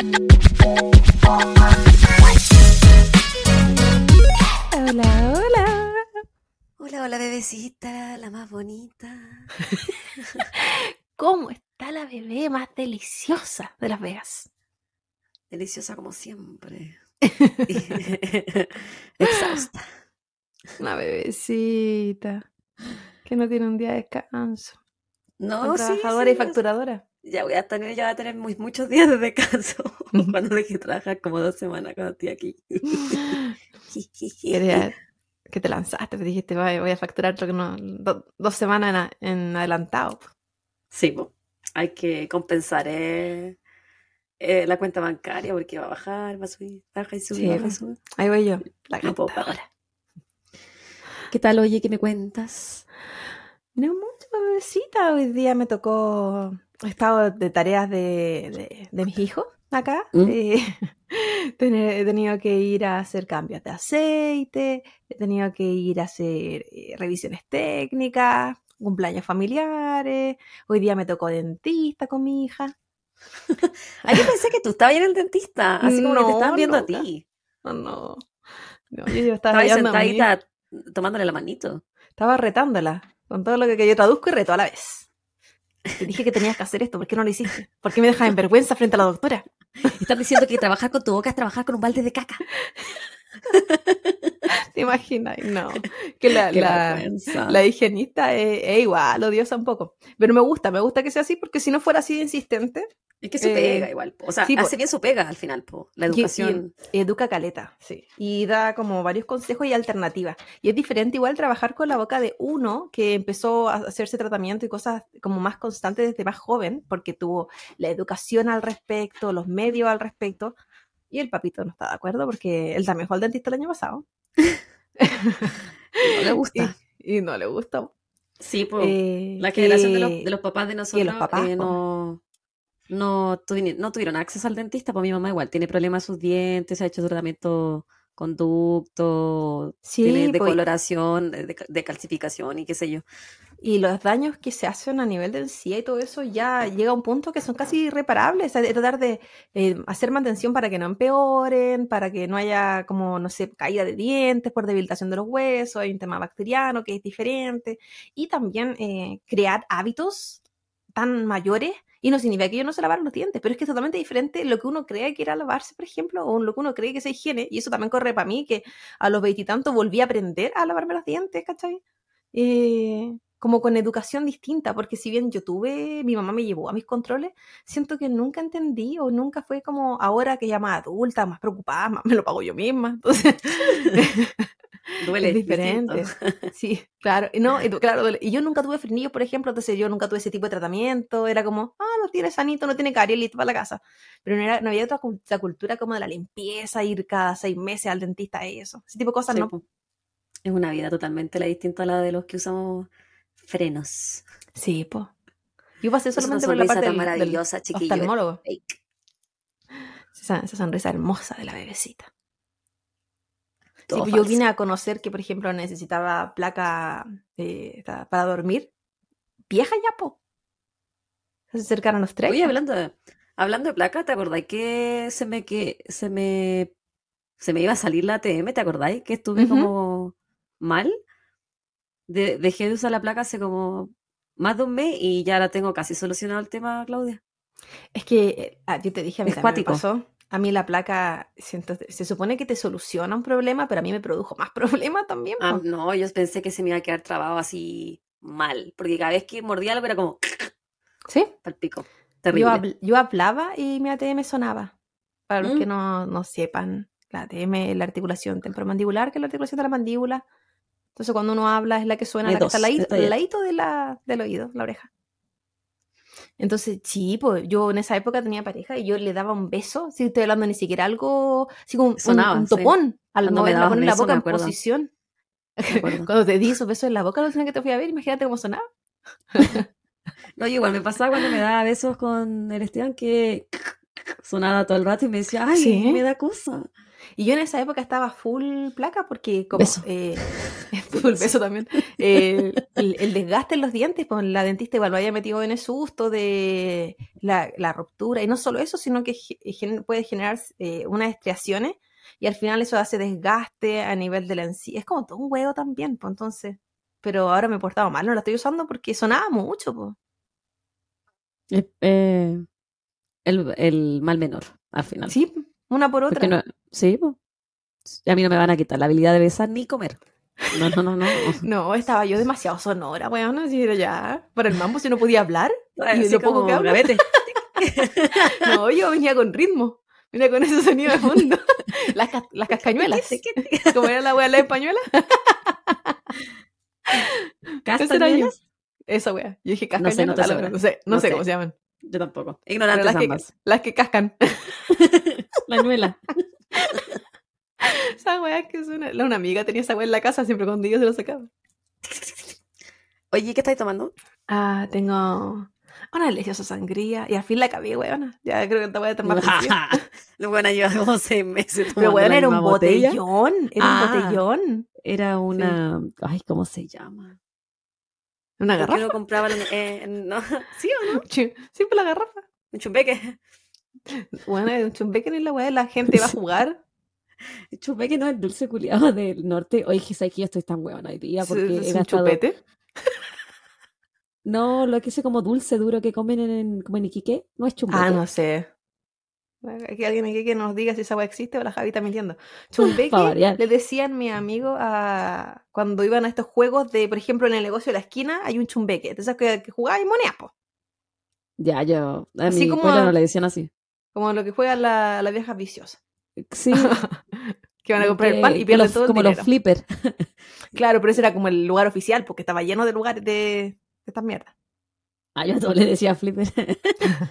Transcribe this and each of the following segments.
Hola, hola. Hola, hola, bebecita, la más bonita. ¿Cómo está la bebé más deliciosa de Las Vegas? Deliciosa como siempre. Exhausta. Una bebecita que no tiene un día de descanso. No, sí, trabajadora y sí, facturadora. Ya voy a tener, ya voy a tener muy- muchos días de descanso. Cuando dejé de trabajar como dos semanas cuando estoy aquí. Que te lanzaste, te dijiste, voy a facturar creo que no, do- dos semanas en, adelantado. Sí, po. hay que compensar eh, eh, la cuenta bancaria porque va a bajar, va a subir, baja y sube, Sí, baja y sube. Ahí voy yo, la No puedo cantadora. ¿Qué tal, oye? ¿Qué me cuentas? No mucho, bebecita. Hoy día me tocó. He estado de tareas de, de, de mis hijos acá. ¿Mm? Eh, he tenido que ir a hacer cambios de aceite, he tenido que ir a hacer eh, revisiones técnicas, cumpleaños familiares. Hoy día me tocó dentista con mi hija. Ah, yo pensé que tú estabas en el dentista, así como que te estaban viendo a ti. No. No, yo, yo estaba, Estabas ahí ayudando a mi hija. sentadita tomándole la manito. Estaba retándola con todo lo que, que yo traduzco y reto a la vez. Te dije que tenías que hacer esto, ¿por qué no lo hiciste? ¿Por qué me dejas en vergüenza frente a la doctora? Estás diciendo que trabajar con tu boca es trabajar con un balde de caca. ¿Te imaginas? No. Que la, la, la higienista es, es igual, odiosa un poco. Pero me gusta, me gusta que sea así, porque si no fuera así de insistente, Es que su eh, pega igual. po. O sea, sí, po. hace bien su pega al final, po. La Y- y educación. educa caleta, sí. Y da como varios consejos y alternativas. Y es diferente igual trabajar con la boca de uno que empezó a hacerse tratamiento y cosas como más constantes desde más joven, porque tuvo la educación al respecto, los medios al respecto. Y el papito no está de acuerdo porque él también fue al dentista el año pasado. No le gusta. Y, y no le gustó. Sí, po. Eh, La generación de los, de los papás de nosotros los papás, eh, no, no, tuvi- no tuvieron acceso al dentista, pues mi mamá igual tiene problemas en sus dientes, se ha hecho tratamiento conducto, Sí, tiene y- decoloración, de, de- de calcificación y qué sé yo. Y los daños que se hacen a nivel de encía y todo eso ya llega a un punto que son casi irreparables. O sea, tratar de eh, hacer mantención para que no empeoren, para que no haya como, no sé, caída de dientes por debilitación de los huesos, hay un tema bacteriano que es diferente. Y también eh, crear hábitos tan mayores. Y no significa que yo no se lavaron los dientes, pero es que es totalmente diferente lo que uno cree que era lavarse, por ejemplo, o lo que uno cree que es higiene. Y eso también corre para mí, que a los veintitantos volví a aprender a lavarme los dientes, ¿cachai? Eh, como con educación distinta, porque si bien yo tuve, mi mamá me llevó a mis controles, siento que nunca entendí o nunca fue como ahora que ya más adulta, más preocupada, más me lo pago yo misma. Entonces, Duele es diferente. distinto. Sí, claro. Y No, y claro, duele. y yo nunca tuve frenillos, por ejemplo, entonces yo nunca tuve ese tipo de tratamiento. Era como, ah, lo tiene sanito, no tiene caries, listo para la casa. Pero no, era, no había otra cul- otra cultura como de la limpieza, ir cada seis meses al dentista y eso. Ese tipo de cosas Sí, no. Es una vida totalmente la distinta a la de los que usamos frenos. Sí, pues. Yo pasé solamente por la sonrisa parte tan del, del maravillosa, chiquillo. oftalmólogo. Fake. Esa, esa sonrisa hermosa de la bebecita. Todo pues yo falso. vine a conocer que, por ejemplo, necesitaba placa eh, para dormir. Vieja ya, po. Se acercaron los tres. Oye, hablando de, hablando de placa, ¿te acordáis que se me que se me se me iba a salir la ATM? ¿Te acordáis que estuve como mal? De- dejé de usar la placa hace como más de un mes y ya la tengo casi solucionado el tema, Claudia. Es que, eh, ah, yo te dije, a mí Es también me pasó. A mí la placa, siento- se supone que te soluciona un problema, pero a mí me produjo más problemas también. Ah, po. no, yo pensé que se me iba a quedar trabado así mal, porque cada vez que mordía algo era como ¿Sí? pal pico. Yo, Terrible. habl- yo hablaba y mi ATM sonaba. Para los que Mm. no, no sepan, la ATM es la articulación temporomandibular, que es la articulación de la mandíbula. Entonces, cuando uno habla, es la que suena, Hay la que está al ladito, al ladito de la, del oído, la oreja. Entonces, sí, pues yo en esa época tenía pareja y yo le daba un beso, si estoy hablando ni siquiera algo, así como un, Sonaba, un sí. topón, al Cuando me dabas la beso, boca en posición. Cuando te di esos besos en la boca la última que te fui a ver, imagínate cómo sonaba. No, igual me pasaba cuando me daba besos con el Esteban que sonaba todo el rato y me decía, ay, Sí. me da cosa. Y yo en esa época estaba full placa porque como Beso. eh, full beso también. eh, el, el desgaste en los dientes, pues la dentista igual lo había metido en el susto de la, la ruptura. Y no solo eso, sino que puede generar eh, unas estriaciones y al final eso hace desgaste a nivel de la encía. Es como todo un huevo también, pues entonces. Pero ahora me he portado mal, no la estoy usando porque sonaba mucho, pues. Eh, eh, el, el mal menor, al final. Sí, una por otra. No, sí, po. a mí no me van a quitar la habilidad de besar ni comer. No, no, no, no. No, estaba yo demasiado sonora, weón. Así era ya. Para el mambo, si no podía hablar. Y Así lo poco como que hablo. No, yo venía con ritmo. Venía con ese sonido de fondo. Las, cas- las cascañuelas. Como era la wea de la española. Yo. ¿Castañuelas? Esa wea. Yo dije No sé, no cascañuelas. te no sé, no sé cómo se llaman. Yo tampoco. Ignorantes las, que, ambas. las que cascan. La nuela. Esa wea que suena. La- Una amiga tenía esa wea en la casa siempre cuando yo se lo sacaba. Oye, ¿qué estáis tomando? Ah, tengo una deliciosa sangría. Y al fin la acabé, weona. Ya creo que wea está más vencida. Lo bueno, lleva como seis meses Pero la era un botella. botellón. Era Ah. un botellón. Era una... Ay, ¿cómo se llama? Una ¿Por qué garrafa. no compraba la- eh, no, ¿Sí o no? Sí, Siempre la garrafa. Un chumbeque. Bueno, un chumbeque en la weá, la gente va a jugar. Chumbeque no es el dulce culiado del norte. Oye, que sabes que yo estoy tan huevona hoy día porque ¿Es he un gastado... chupete? No, lo que es como dulce duro que comen en, como en Iquique, no es chumbeque. Ah, no sé. Aquí alguien aquí que nos diga si esa weá existe o la Javi está mintiendo. Chumbeque le decían mi amigo a cuando iban a estos juegos de, por ejemplo, en el negocio de la esquina hay un chumbeque. Entonces que, que jugaba y monedas, po. Ya, yo... A Así mi como- no le decían así. Como lo que juegan la- las viejas viciosas. Sí. Que van a comprar el pan y pierden los- todo el Como dinero. los flippers. Claro, pero ese era como el lugar oficial, porque estaba lleno de lugares de, de estas mierdas. Ah, yo a todos le decía flipper.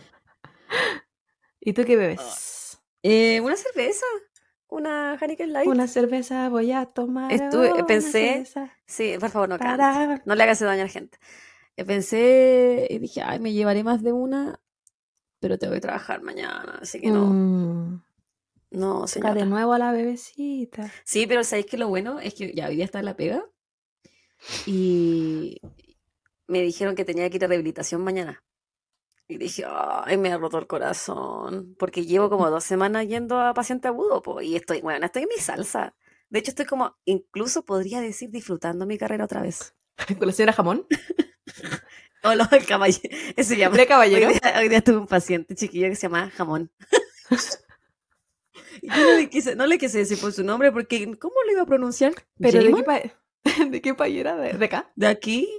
¿Y tú qué bebes? Eh, una cerveza. Una Heineken Light. Una cerveza voy a tomar. Estuve- pensé- Sí, por favor, no para- No le hagas daño a la gente. Eh, Pensé y dije, ay, me llevaré más de una, pero tengo que trabajar mañana, así que no, Mm, no, saca de señora. nuevo a la bebecita. Sí, pero ¿sabéis que lo bueno es que ya hoy día está en la pega y me dijeron que tenía que ir a rehabilitación mañana. Y dije, ay, me ha roto el corazón, porque llevo como dos semanas yendo a paciente agudo, po, y estoy, bueno, estoy en mi salsa. De hecho, estoy como, incluso podría decir, disfrutando mi carrera otra vez. Con la señora Jamón. O lo del caballero, se llama. ¿De Hoy caballero? día, hoy día tuve un paciente chiquillo que se llamaba Jamón. Y yo no le quise, no le quise decir por su nombre porque ¿cómo lo iba a pronunciar? ¿Pero de qué, pa- ¿de qué país era? ¿De, de acá? de aquí,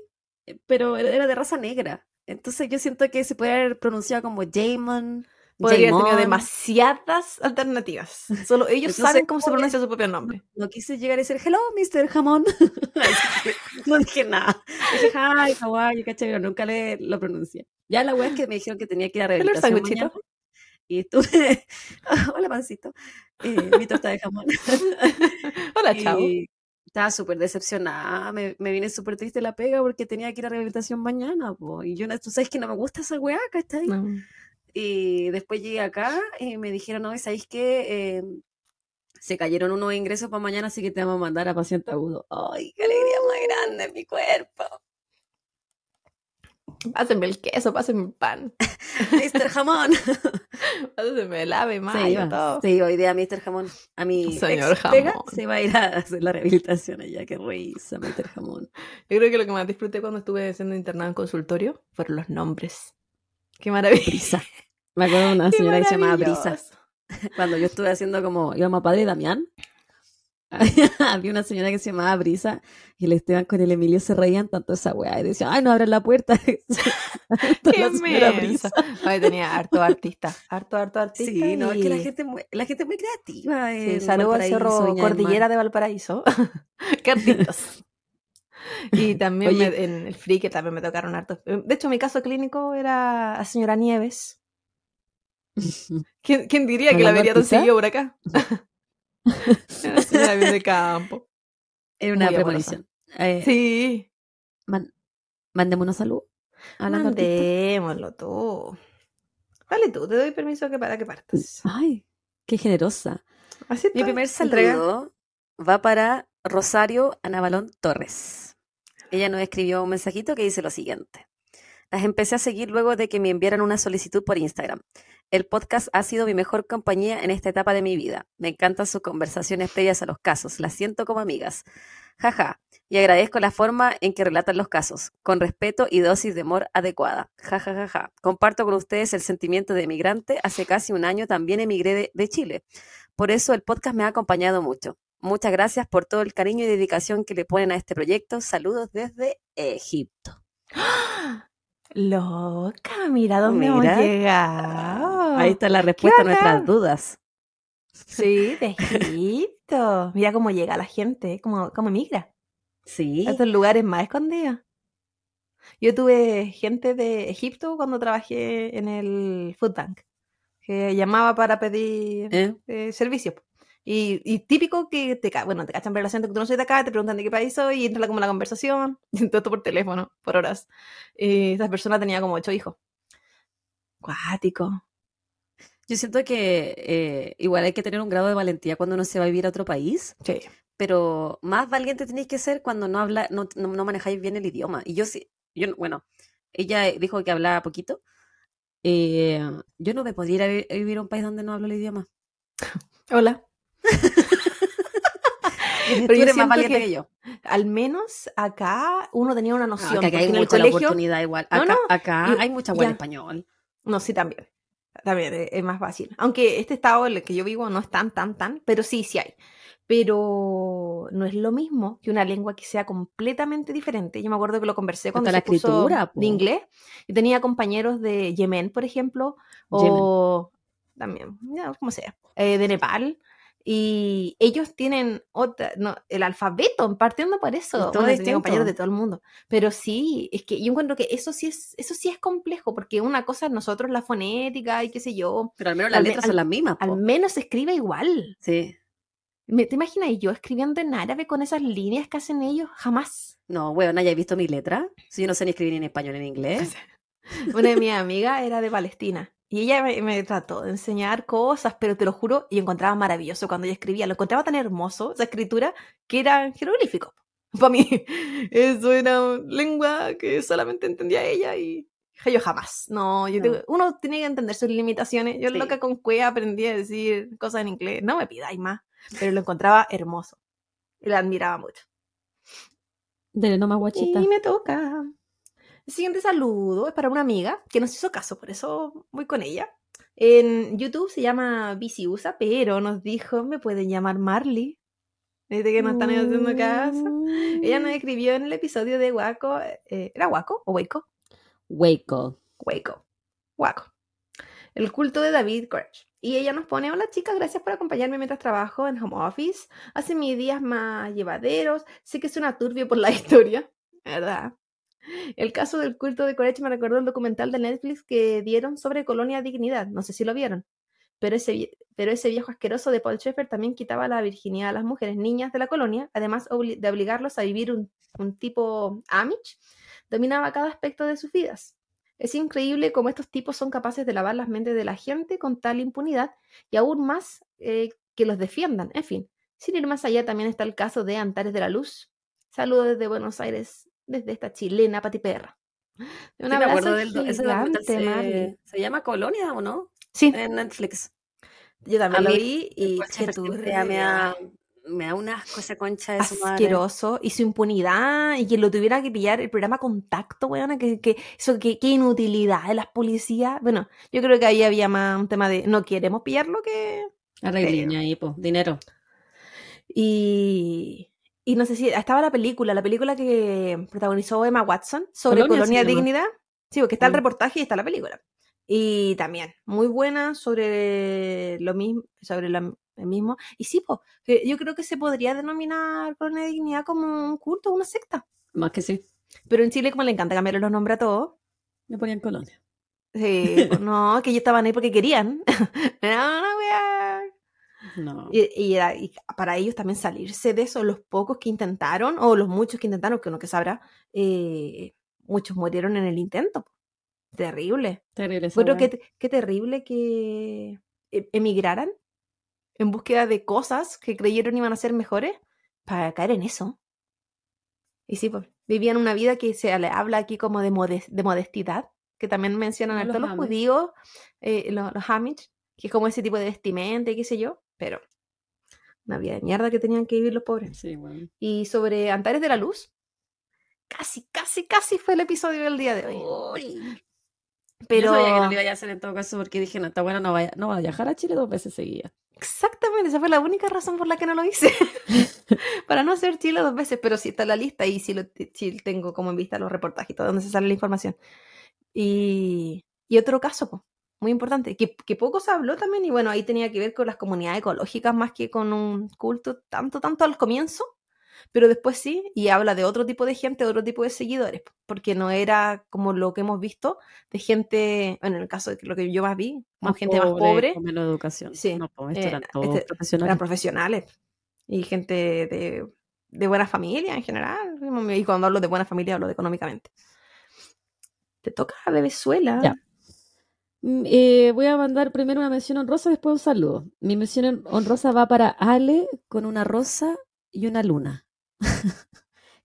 pero era de raza negra. Entonces yo siento que se puede haber pronunciado como Jamon. Podría haber tenido demasiadas alternativas. Solo ellos Entonces, saben cómo se ¿cómo pronuncia su propio nombre. No quise llegar y decir, hello, Mr. Jamón. No dije nada. Dije, hi, how are you, ¿cachai? Pero nunca le, lo pronuncié. Ya la wea es que me dijeron que tenía que ir a rehabilitación mañana. Y estuve, hola, pancito, eh, mi torta de jamón. Hola, chao. Y estaba súper decepcionada, me, me vine súper triste la pega porque tenía que ir a rehabilitación mañana, po. y yo, tú sabes que no me gusta esa weá, ¿cachai? No. Y después llegué acá y me dijeron, no, ¿sabéis qué? Eh, se cayeron unos ingresos para mañana, así que te vamos a mandar a paciente agudo. ¡Ay, qué alegría más grande en mi cuerpo! Pásenme el queso, pásenme el pan. ¡Mr. Jamón! Pásenme el ave, mayo, todo. iba hoy día Mr. Jamón. A mi Señor ex Jamón. se va a ir a hacer la rehabilitación allá. ¡Qué risa, Mr. Jamón! Yo creo que lo que más disfruté cuando estuve siendo internado en consultorio fueron los nombres. ¡Qué maravilla! Brisa. Me acuerdo de una ¡Qué señora que se llamaba Brisa. Cuando yo estuve haciendo como íbamos a Padre Damián, había una señora que se llamaba Brisa y el Esteban con el Emilio se reían tanto esa weá y decían, ay, no abran la puerta. ¡Qué la mensa! Ay, tenía harto artista, harto, harto artista. Sí, no, es que la gente, es muy- la gente es muy creativa. Sí, en saludo al Cerro Cordillera de Valparaíso. ¡Qué artistas! Y también Oye. me- en el free que también me tocaron hartos. De hecho, mi caso clínico era la señora Nieves. ¿Quién, quién diría que la ¿Hablando vería tan seguido por acá? Era una señora de campo. Era una Muy premonición. Eh, Sí. man- mandemos. Hablando artista. Mandémoslo tú. Dale tú, te doy permiso que para que partas. Ay, qué generosa. Así Mi primer entrega. saludo va para Rosario Anabalón Torres. Ella nos escribió un mensajito que dice lo siguiente. Las empecé a seguir luego de que me enviaran una solicitud por Instagram. El podcast ha sido mi mejor compañía en esta etapa de mi vida. Me encantan sus conversaciones previas a los casos. Las siento como amigas. Jaja. Y agradezco la forma en que relatan los casos, con respeto y dosis de amor adecuada. Ja, ja, ja. Comparto con ustedes el sentimiento de emigrante. Hace casi un año también emigré de Chile. Por eso el podcast me ha acompañado mucho. Muchas gracias por todo el cariño y dedicación que le ponen a este proyecto. Saludos desde Egipto. Loca, mira dónde hemos Mira. llegado. Ahí está la respuesta a nuestras dudas. Sí, de Egipto. Mira cómo llega la gente, cómo, cómo migra Sí. a estos lugares más escondidos. Yo tuve gente de Egipto cuando trabajé en el Food Bank, que llamaba para pedir ¿Eh? eh, servicio. Y, y típico que te, bueno, te cachan el acento que tú no soy de acá, te preguntan de qué país soy y entra como la conversación, y todo por teléfono, por horas. Y esa persona tenía como ocho hijos. Cuático. Yo siento que eh, igual hay que tener un grado de valentía cuando uno se va a vivir a otro país, Sí. pero más valiente tenéis que ser cuando no habla, no, no, no manejáis bien el idioma. Y yo sí, yo, no- bueno, ella dijo que hablaba poquito. eh, yo no me podría ir a vivir a un país donde no hablo el idioma. Hola. Tú Pero yo eres más valiente que- que yo. Al menos acá uno tenía una No, noción. acá porque hay en el mucha la oportunidad igual. No, Acá, no, acá y- hay mucha buen ya. español. No, sí, también. También eh, es más fácil. Aunque este estado en el que yo vivo no es tan, tan, tan, pero sí, sí hay. Pero no es lo mismo que una lengua que sea completamente diferente. Yo me acuerdo que lo conversé cuando Hasta la escritura, de inglés y tenía compañeros de Yemen, por ejemplo, o también, como sea, eh, de Nepal. Y ellos tienen otra, no, el alfabeto, partiendo por eso. todo Bueno, compañeros de todo el mundo. Pero sí, es que yo encuentro que eso sí es, eso sí es complejo, porque una cosa es nosotros la fonética y qué sé yo, Pero al menos las Al letras al- son las mismas. al menos se escribe igual. Sí. ¿Me- ¿Te imaginas yo escribiendo en árabe con esas líneas que hacen ellos? Jamás. No, weón, ¿hayas visto mi letra? Si yo no sé ni escribir ni en español ni en inglés. Una de mis amigas era de Palestina y ella me, me trató de enseñar cosas, pero te lo juro, y encontraba maravilloso cuando ella escribía. Lo encontraba tan hermoso, esa escritura, que era jeroglífico. Para mí, eso era lengua que solamente entendía ella y yo jamás. No, yo tengo- uno tiene que entender sus limitaciones. Yo Sí. loca con cueva aprendí a decir cosas en inglés. No me pidáis más, pero lo encontraba hermoso. Y la admiraba mucho. Dele nomás guachita. Y me toca. El siguiente saludo es para una amiga que nos hizo caso, por eso voy con ella. En YouTube se llama Usa, pero nos dijo, me pueden llamar Marley. Desde que nos están haciendo caso. Ella nos escribió en el episodio de Waco. eh, ¿Era Waco o Waco? Waco. Waco. Waco. El culto de David Courage. Y ella nos pone, hola chicas, gracias por acompañarme mientras trabajo en home office. Hace mis días más llevaderos. Sé que suena turbio por la historia, ¿verdad? El caso del culto de Courage me recordó el documental de Netflix que dieron sobre Colonia Dignidad. No sé si lo vieron. Pero ese, pero ese viejo asqueroso de Paul Schaeffer también quitaba la virginidad a las mujeres niñas de la colonia, además de obligarlos a vivir un, un tipo Amish, dominaba cada aspecto de sus vidas. Es increíble cómo estos tipos son capaces de lavar las mentes de la gente con tal impunidad y aún más eh, que los defiendan. En fin, sin ir más allá, también está el caso de Antares de la Luz. Saludos desde Buenos Aires, desde esta chilena patiperra. Un Sí, me acuerdo del ese gigante, Marley. se, se llama Colonia o no? Sí, En Netflix. yo también a lo vi y siempre turbia. me da, me da un asco esa concha de su madre. asqueroso y su impunidad y que lo tuviera que pillar el programa Contacto, weona, que, que eso, que, qué inutilidad de las policías. Bueno, yo creo que ahí había más un tema de no queremos pillarlo que... Arregliña ahí, po. Dinero. Y, y no sé si estaba la película, la película que protagonizó Emma Watson sobre Colonia Colonia. Dignidad. Sí, porque está el reportaje y está la película. Y también, muy buena sobre lo mismo, sobre el mismo. Y sí, po, yo creo que se podría denominar Colonia Dignidad como un culto, una secta. Más que sí. Pero en Chile, como le encanta cambiarle los nombres a todo, Me ponían Colonia. sí, no, que ellos estaban ahí porque querían. no, no, wea. No. Y, y era- y para ellos también salirse de eso, los pocos que intentaron, o los muchos que intentaron, que uno que sabrá, eh, muchos murieron en el intento. Terrible. Terrible Bueno, qué, qué terrible que e- emigraran en búsqueda de cosas que creyeron iban a ser mejores para caer en eso. Y sí, pues, vivían una vida que se le habla aquí como de, de modestidad, que también mencionan a todos los judíos, eh, los, los Hamish, que es como ese tipo de vestimenta y qué sé yo, pero una vida de mierda que tenían que vivir los pobres. Sí, bueno. Y sobre Antares de la Luz, casi, casi, casi fue el episodio del día de hoy. Pero... Yo sabía que no lo iba a hacer en todo caso porque dije, no, está bueno, no va, no va a viajar a Chile dos veces seguidas. Exactamente, esa fue la única razón por la que no lo hice. Para no hacer Chile dos veces, pero sí está en la lista y sí, lo, tengo como en vista los reportajes, todo donde se sale la información. Y, y otro caso, muy importante, que, que, poco se habló también, y bueno, ahí tenía que ver con las comunidades ecológicas más que con un culto, tanto, tanto al comienzo, pero después sí, y habla de otro tipo de gente, otro tipo de seguidores, porque no era como lo que hemos visto de gente, bueno, en el caso de lo que yo más vi, más gente más pobre. Con menos educación. Sí. No, pues, eran todos este, profesionales. Eran profesionales. Y gente de, de buena familia en general. Y cuando hablo de buena familia hablo de económicamente. Te toca a Venezuela. Ya. Mm, eh, voy a mandar primero una mención honrosa, después un saludo. Mi mención honrosa va para Ale con una rosa y una luna.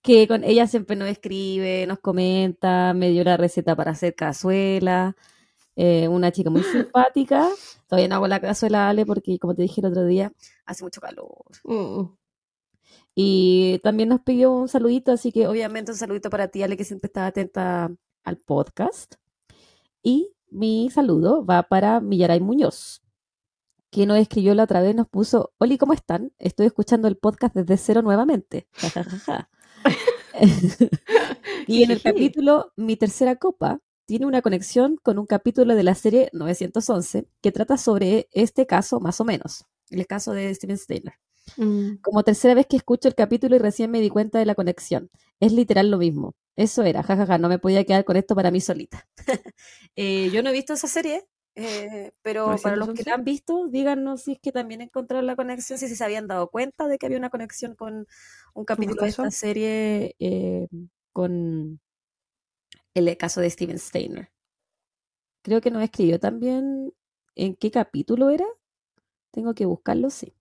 que con ella siempre nos escribe, nos comenta, me dio la receta para hacer cazuela. Eh, una chica muy simpática. Todavía no hago la cazuela, Ale, porque como te dije el otro día, hace mucho calor. Mm. Y también nos pidió un saludito, así que obviamente un saludito para ti, Ale, que siempre estaba atenta al podcast. Y mi saludo va para Millaray Muñoz, que nos escribió la otra vez, nos puso, Oli, ¿cómo están? Estoy escuchando el podcast desde cero nuevamente. y en el capítulo Mi tercera copa tiene una conexión con un capítulo de la serie 911 que trata sobre este caso más o menos, el caso de Steven Steiner. Mm. Como tercera vez que escucho el capítulo y recién me di cuenta de la conexión. Es literal lo mismo. Eso era, jajaja, no me podía quedar con esto para mí solita. Eh, yo no he visto esa serie, eh, pero para los que la han visto, díganos si es que también encontraron la conexión, si se habían dado cuenta de que había una conexión con un capítulo de esta serie eh, con el caso de Steven Steiner. Creo que nos escribió también en qué capítulo era. Tengo que buscarlo, sí.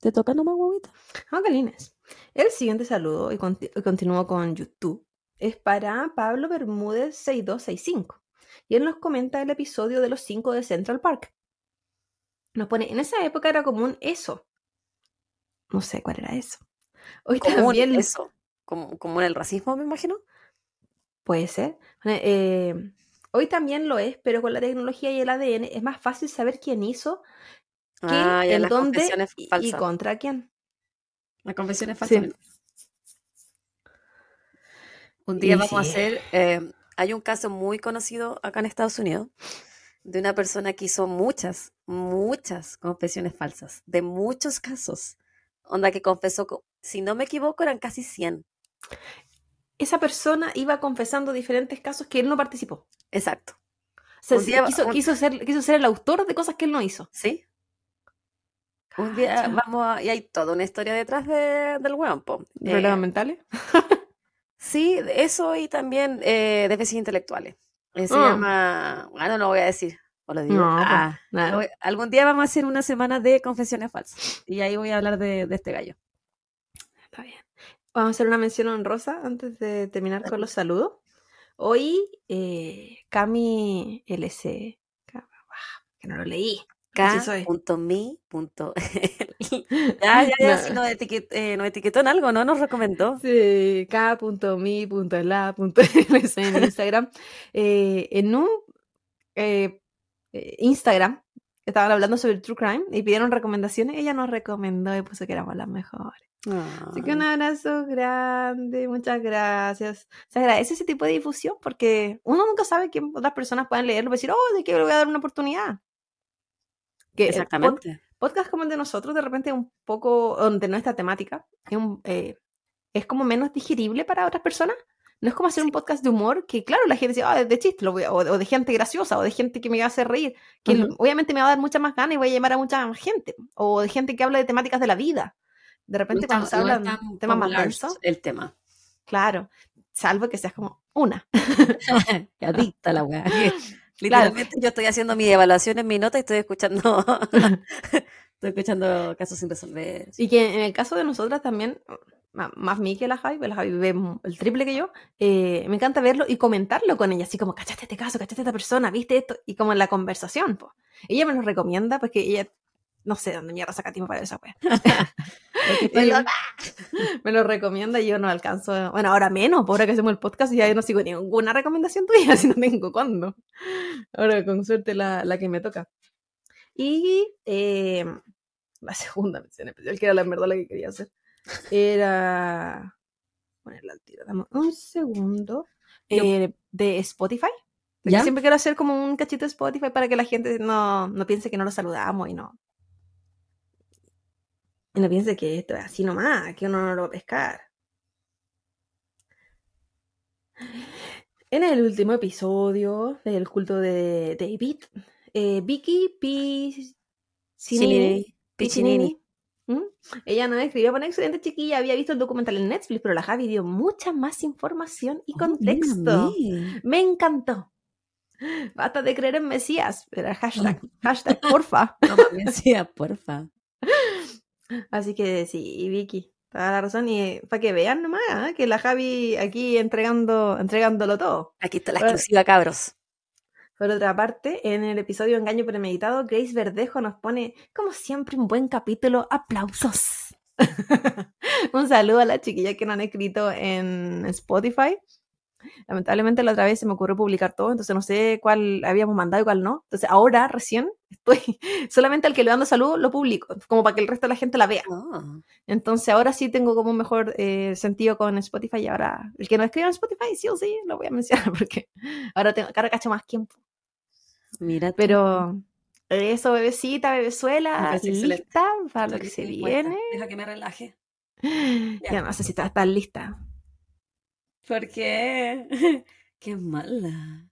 ¿Te toca nomás, guaguita? Angelines. El siguiente saludo, y, continúo con YouTube, es para Pablo Bermúdez 6265 y él nos comenta el episodio de los cinco de Central Park. Nos pone, en esa época era común eso. No sé cuál era eso. Hoy también eso. ¿Común el racismo, me imagino? Puede ser. Eh, hoy también lo es, pero con la tecnología y el ADN es más fácil saber quién hizo que ah, el dónde y, contra quién. La confesión es fácil. Un día vamos a hacer eh, hay un caso muy conocido acá en Estados Unidos de una persona que hizo muchas, muchas confesiones falsas, de muchos casos. Onda que confesó, si no me equivoco, eran casi 100. Esa persona iba confesando diferentes casos que él no participó. Exacto. O sea, quiso, ser, quiso ser el autor de cosas que él no hizo. Sí. Un día vamos a, y hay toda una historia detrás de, del weón, ¿Problemas eh, mentales? Sí, eso y también eh, déficits intelectuales. Eh, se ah. llama, bueno, no voy a decir, o lo digo. Ah, pues, algún día vamos a hacer una semana de confesiones falsas y ahí voy a hablar de, este gallo. Está bien. Vamos a hacer una mención honrosa antes de terminar con los saludos. Hoy, eh, Cami LC, que no lo leí, K.mi. ya, ya, ya, no. nos, eh, etiquetó en algo, ¿no? Nos recomendó. Sí, K.mi.la.ms en Instagram. Eh, en un eh, Instagram estaban hablando sobre True Crime y pidieron recomendaciones. Ella nos recomendó y puso que éramos las mejores. Así que un abrazo grande, muchas gracias. Se agradece ese tipo de difusión porque uno nunca sabe que otras personas pueden leerlo y decir, oh, de que le voy a dar una oportunidad. Exactamente. podcast como el de nosotros, de repente, un poco de nuestra temática, es, eh, es como menos digerible para otras personas. No es como hacer un podcast de humor que, claro, la gente dice, ah, de chiste, o, de gente graciosa, o de gente que me va a hacer reír, que obviamente me va a dar mucha más ganas y voy a llamar a mucha más gente, o de gente que habla de temáticas de la vida. De repente, cuando se hablan temas más densos. El tema. Claro, salvo que seas como una. adicta la weá. Literalmente yo estoy haciendo mi evaluación en mi nota y estoy escuchando estoy escuchando casos sin resolver. Y que en el caso de nosotras también, más mí que la Javi, pues la Javi ve el triple que yo, eh, me encanta verlo y comentarlo con ella, así como, cachaste este caso, cachaste esta persona, viste esto, y como en la conversación, pues. Ella me lo recomienda porque ella, no sé dónde mierda saca tiempo para esa wea. me lo recomienda y yo no alcanzo, bueno, ahora menos, por ahora que hacemos el podcast y ya no sigo ninguna recomendación tuya, si no tengo cuándo. Ahora con suerte la, la que me toca. Y eh, la segunda mención especial, que era la verdad la que quería hacer, era. Ponerla al tiro, dame un segundo. Eh, de Spotify. ¿Ya? Siempre quiero hacer como un cachito de Spotify para que la gente no, no piense que no lo saludamos y no. Y no piense que esto es así nomás, que uno no lo va a pescar. En el último episodio del culto de David, eh, Vicky Piccinini, Piccinini ¿Mm? Ella no escribió una excelente chiquilla, había visto el documental en Netflix, pero la Javi dio mucha más información y oh, contexto. Me encantó. Basta de creer en Mesías, era hashtag, hashtag, porfa. No, Mesías, porfa. Así que sí, Vicky, toda la razón. Y para que vean nomás ¿eh? que la Javi aquí entregando, entregándolo todo. Aquí está la exclusiva, cabros. Por otra parte, en el episodio Engaño Premeditado, Grace Verdejo nos pone, como siempre, un buen capítulo. ¡Aplausos! un saludo a la chiquilla que nos han escrito en Spotify. Lamentablemente la otra vez se me ocurrió publicar todo, entonces no sé cuál habíamos mandado y cuál no. Entonces ahora recién estoy, solamente al que le dando salud lo publico, como para que el resto de la gente la vea. Ah. Entonces ahora sí tengo como un mejor eh, sentido con Spotify y ahora el que no escriba en Spotify sí o sí lo voy a mencionar porque ahora tengo, ahora cacho más tiempo. Mira. Pero eso, bebecita, bebezuela, lista para lo que se viene. Deja que me relaje. Ya, no sé si estás tan lista. ¿Por qué? Qué mala.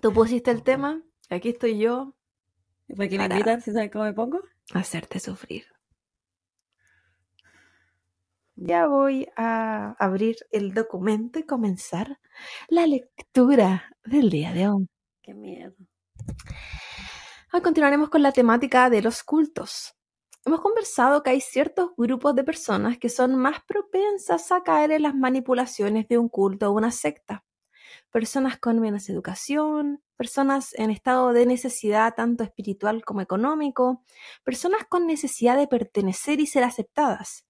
Tú pusiste el tema, aquí estoy yo. ¿Para qué me invitan si sabes cómo me pongo? Hacerte sufrir. Ya voy a abrir el documento y comenzar la lectura del día de hoy. Qué miedo. Hoy continuaremos con la temática de los cultos. Hemos conversado que hay ciertos grupos de personas que son más propensas a caer en las manipulaciones de un culto o una secta. Personas con menos educación, personas en estado de necesidad tanto espiritual como económico, personas con necesidad de pertenecer y ser aceptadas.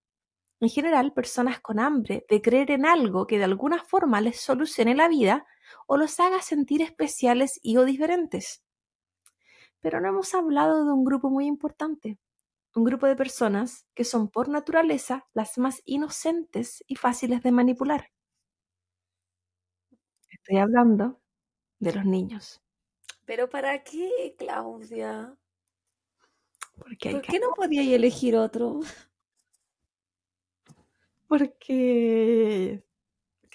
En general, personas con hambre de creer en algo que de alguna forma les solucione la vida o los haga sentir especiales y o diferentes. Pero no hemos hablado de un grupo muy importante, un grupo de personas que son por naturaleza las más inocentes y fáciles de manipular. Estoy hablando de los niños. ¿Pero para qué, Claudia? Porque ¿Por qué no podía elegir otro? Porque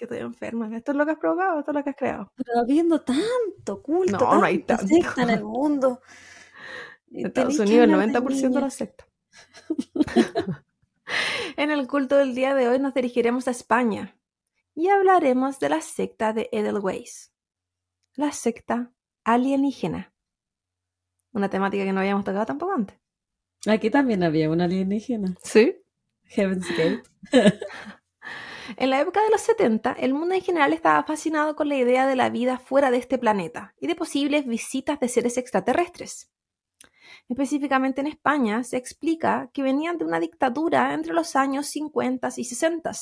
que estoy enferma. Esto es lo que has provocado, esto es lo que has creado. Pero habiendo tanto culto, no, no hay tanto. secta en el mundo. En Estados Unidos el 90% de la secta. en el culto del día de hoy nos dirigiremos a España y hablaremos de la secta de Edelweiss, la secta alienígena. Una temática que no habíamos tocado tampoco antes. Aquí también había una alienígena. Sí. Heaven's Gate. En la época de los 70, el mundo en general estaba fascinado con la idea de la vida fuera de este planeta y de posibles visitas de seres extraterrestres. Específicamente en España se explica que venían de una dictadura entre los años 50 y 60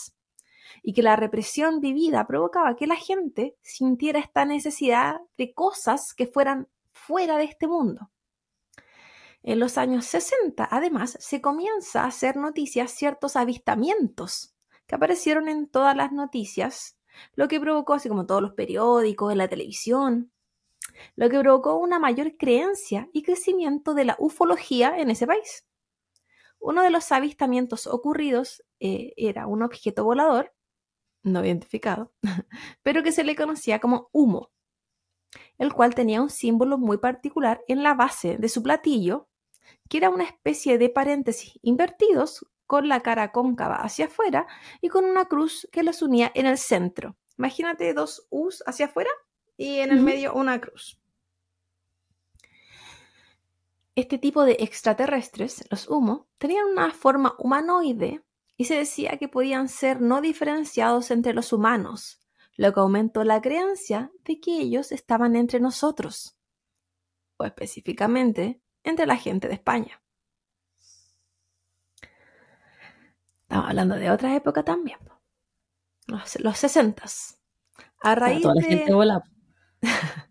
y que la represión vivida provocaba que la gente sintiera esta necesidad de cosas que fueran fuera de este mundo. En los años 60, además, se comienza a hacer noticias ciertos avistamientos que aparecieron en todas las noticias, lo que provocó, así como todos los periódicos, en la televisión, lo que provocó una mayor creencia y crecimiento de la ufología en ese país. Uno de los avistamientos ocurridos eh, era un objeto volador, no identificado, pero que se le conocía como humo, el cual tenía un símbolo muy particular en la base de su platillo, que era una especie de paréntesis invertidos con la cara cóncava hacia afuera y con una cruz que los unía en el centro. Imagínate dos U's hacia afuera y en el medio una cruz. Este tipo de extraterrestres, los humo, tenían una forma humanoide y se decía que podían ser no diferenciados entre los humanos, lo que aumentó la creencia de que ellos estaban entre nosotros, o específicamente entre la gente de España. Estamos hablando de otra época también, los, 60 A raíz Toda la de... gente.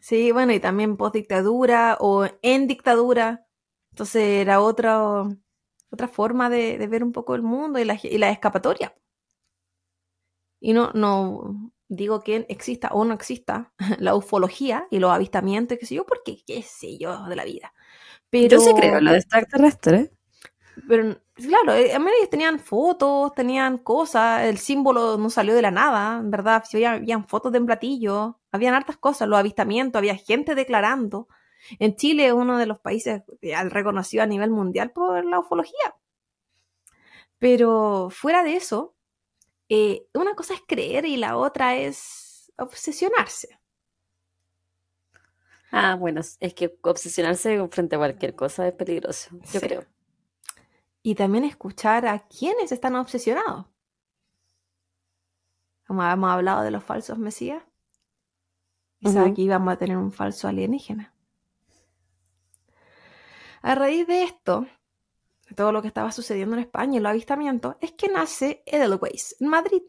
Sí, bueno, y también post dictadura o en dictadura. Entonces era otra, otra forma de, de ver un poco el mundo y la, y la escapatoria. Y no, no digo que exista o no exista la ufología y los avistamientos, qué sé yo, porque qué sé yo de la vida. Pero, Yo sí creo en lo de extraterrestre. pero claro, eh, a ellos tenían fotos, tenían cosas, el símbolo no salió de la nada, en verdad, si había, habían fotos de un platillo, habían hartas cosas, los avistamientos, había gente declarando. En Chile es uno de los países reconocido a nivel mundial por la ufología. Pero fuera de eso, eh, una cosa es creer y la otra es obsesionarse. Ah, bueno, es que obsesionarse frente a cualquier cosa es peligroso, yo Sí. creo. Y también escuchar a quienes están obsesionados. Como hemos hablado de los falsos mesías, quizá Ujú. aquí vamos a tener un falso alienígena. A raíz de esto, de todo lo que estaba sucediendo en España y los avistamientos, es que nace Edelweiss en Madrid,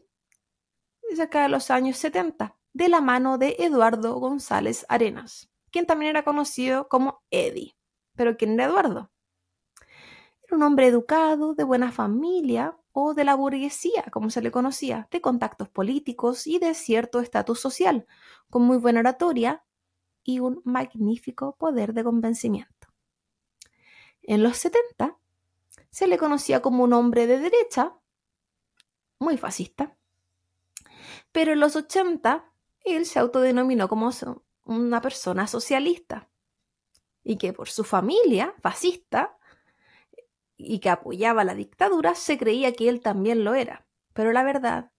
cerca de los años 70, de la mano de Eduardo González Arenas, quien también era conocido como Eddie. Pero ¿quién era Eduardo? Era un hombre educado, de buena familia o de la burguesía, como se le conocía, de contactos políticos y de cierto estatus social, con muy buena oratoria y un magnífico poder de convencimiento. En los 70 se le conocía como un hombre de derecha, muy fascista, pero en los 80 él se autodenominó como una persona socialista y que por su familia fascista y que apoyaba la dictadura, se creía que él también lo era. Pero la verdad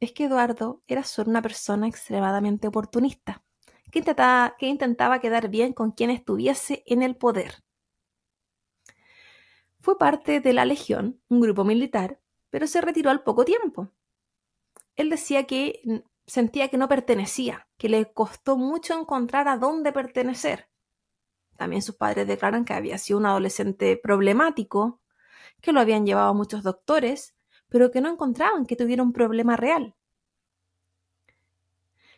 es que Eduardo era solo una persona extremadamente oportunista, que intentaba, que intentaba quedar bien con quien estuviese en el poder. Fue parte de la Legión, un grupo militar, pero se retiró al poco tiempo. Él decía que sentía que no pertenecía, que le costó mucho encontrar a dónde pertenecer. También sus padres declaran que había sido un adolescente problemático, que lo habían llevado a muchos doctores, pero que no encontraban que tuviera un problema real.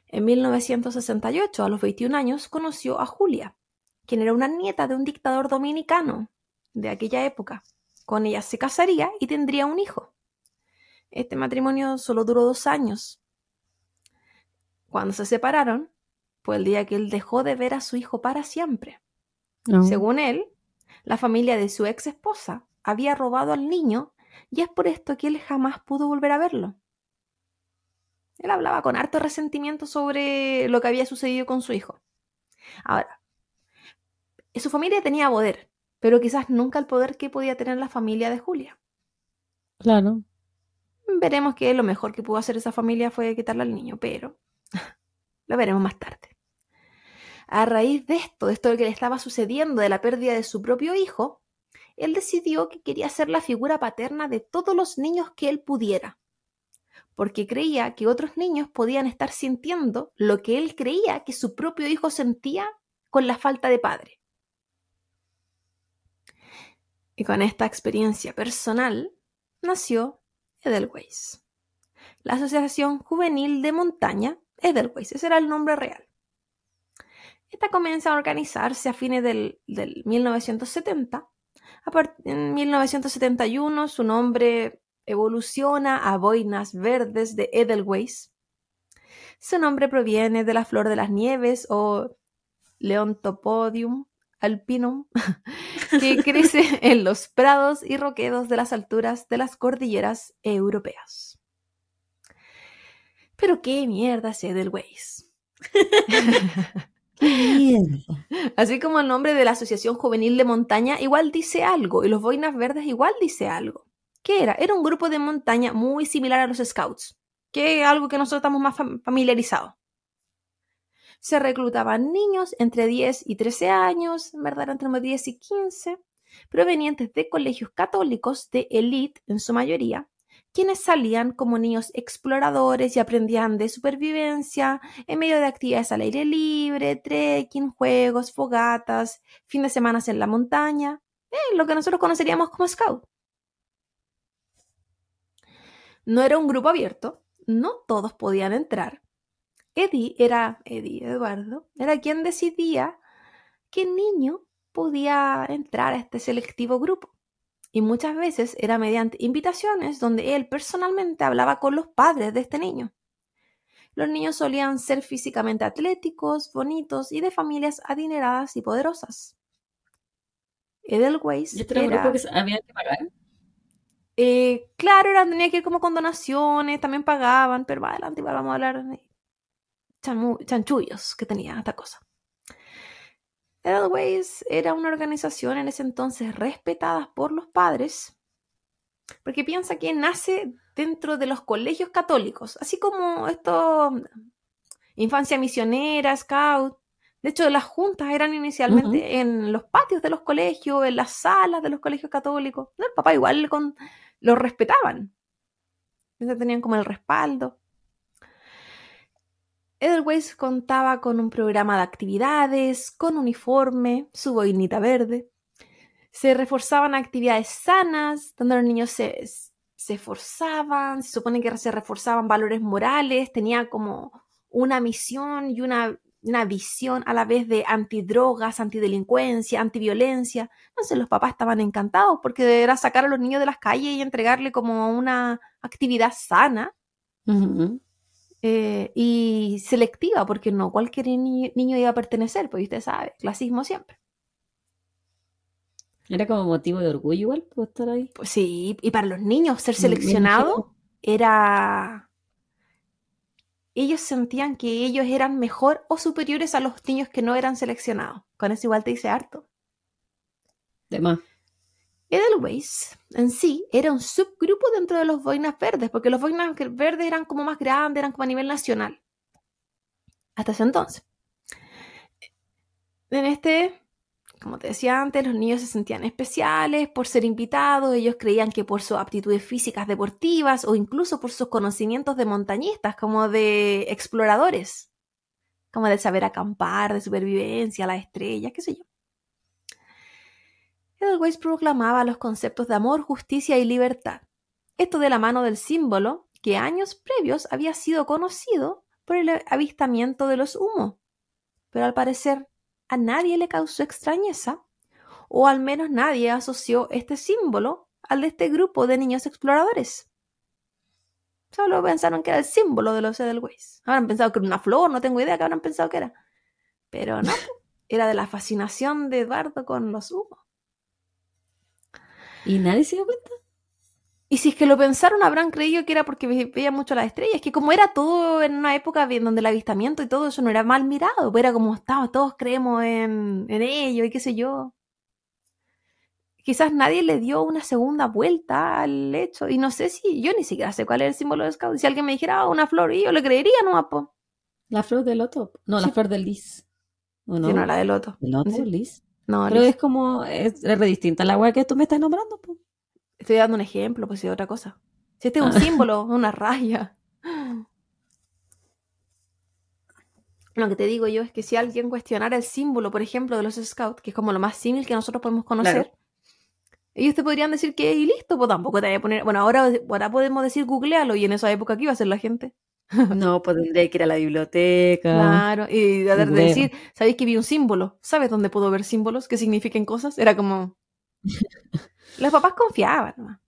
En 1968, a los 21 años, conoció a Julia, quien era una nieta de un dictador dominicano de aquella época. Con ella se casaría y tendría un hijo. Este matrimonio solo duró dos años. Cuando se separaron, fue el día que él dejó de ver a su hijo para siempre. No. Según él, la familia de su ex esposa había robado al niño y es por esto que él jamás pudo volver a verlo. Él hablaba con harto resentimiento sobre lo que había sucedido con su hijo. Ahora, su familia tenía poder, pero quizás nunca el poder que podía tener la familia de Julia. Claro. Veremos que lo mejor que pudo hacer esa familia fue quitarle al niño, pero lo veremos más tarde. A raíz de esto, de esto que le estaba sucediendo, de la pérdida de su propio hijo, él decidió que quería ser la figura paterna de todos los niños que él pudiera, porque creía que otros niños podían estar sintiendo lo que él creía que su propio hijo sentía con la falta de padre. Y con esta experiencia personal nació Edelweiss, la Asociación Juvenil de Montaña Edelweiss, ese era el nombre real. Esta comienza a organizarse a fines del, del 1970. A part- en 1971 su nombre evoluciona a Boinas Verdes de Edelweiss. Su nombre proviene de la flor de las nieves o Leontopodium alpinum, que crece en los prados y roquedos de las alturas de las cordilleras europeas. Pero qué mierda es Edelweiss. Así como el nombre de la Asociación Juvenil de Montaña igual dice algo y los Boinas Verdes igual dice algo. ¿Qué era? Era un grupo de montaña muy similar a los Scouts, que es algo que nosotros estamos más fam- familiarizados. Se reclutaban niños entre 10 y 13 años, en verdad entre 10 y 15, provenientes de colegios católicos de élite en su mayoría, quienes salían como niños exploradores y aprendían de supervivencia en medio de actividades al aire libre, trekking, juegos, fogatas, fin de semana en la montaña, eh, lo que nosotros conoceríamos como scout. No era un grupo abierto, no todos podían entrar. Eddie era, Eddie Eduardo, era quien decidía qué niño podía entrar a este selectivo grupo. Y muchas veces era mediante invitaciones donde él personalmente hablaba con los padres de este niño. Los niños solían ser físicamente atléticos, bonitos y de familias adineradas y poderosas. Edelweiss ¿Y este era, un grupo que había que pagar? Eh, claro, era, tenía que ir como con donaciones, también pagaban, pero más adelante vamos a hablar de chanchullos que tenía esta cosa. Edelweiss era una organización en ese entonces respetada por los padres, porque piensa que nace dentro de los colegios católicos, así como esto, infancia misionera, scout. De hecho, las juntas eran inicialmente en los patios de los colegios, en las salas de los colegios católicos. El papá igual con, los respetaban. Tenían como el respaldo. Edelweiss contaba con un programa de actividades, con uniforme, su boinita verde. Se reforzaban actividades sanas, donde los niños se, esforzaban, se supone que se reforzaban valores morales, tenía como una misión y una una visión a la vez de antidrogas, antidelincuencia, antiviolencia. Entonces los papás estaban encantados porque era sacar a los niños de las calles y entregarle como una actividad sana eh, y selectiva, porque no cualquier niño iba a pertenecer, pues usted sabe, clasismo siempre. Era como motivo de orgullo igual, por estar ahí. Pues sí, y para los niños ser seleccionado era ellos sentían que ellos eran mejor o superiores a los niños que no eran seleccionados. Con eso igual te dice harto. De más. Edelweiss en sí era un subgrupo dentro de los boinas verdes, porque los boinas verdes eran como más grandes, eran como a nivel nacional. Hasta ese entonces. En este como te decía antes, los niños se sentían especiales por ser invitados, ellos creían que por sus aptitudes físicas deportivas o incluso por sus conocimientos de montañistas, como de exploradores, como de saber acampar, de supervivencia, las estrellas, qué sé yo. Edelweiss proclamaba los conceptos de amor, justicia y libertad. Esto de la mano del símbolo que años previos había sido conocido por el avistamiento de los humos, pero al parecer a nadie le causó extrañeza, o al menos nadie asoció este símbolo al de este grupo de niños exploradores. Solo pensaron que era el símbolo de los Edelweiss. Habrán pensado que era una flor, no tengo idea que habrán pensado que era. Pero no, era de la fascinación de Eduardo con los humos. ¿Y nadie se dio cuenta? Y si es que lo pensaron, habrán creído que era porque veía mucho las estrellas. Que como era todo en una época donde el avistamiento y todo eso no era mal mirado, pues era como estaba, todos creemos en, en ello y qué sé yo. Quizás nadie le dio una segunda vuelta al hecho. Y no sé si, yo ni siquiera sé cuál es el símbolo de Scout. Si alguien me dijera ah, una flor, y yo le creería, no, po. La flor del loto. No, la flor del lis. ¿O no? no, la del loto. ¿El loto? ¿Lis? No, Pero es como, es, re distinta la agua que tú me estás nombrando, po. Estoy dando un ejemplo, pues de otra cosa. Si este es un ah. símbolo, una raya. Lo que te digo yo es que si alguien cuestionara el símbolo, por ejemplo, de los scouts, que es como lo más símil que nosotros podemos conocer, ellos te podrían decir que y listo, pues tampoco te voy a poner. Bueno, ahora, ahora podemos decir googlealo y en esa época, ¿qué iba a hacer la gente? No, pues tendría que ir a la biblioteca. Claro, y de, decir, ¿sabéis que vi un símbolo? ¿Sabes dónde puedo ver símbolos que signifiquen cosas? Era como. Los papás confiaban.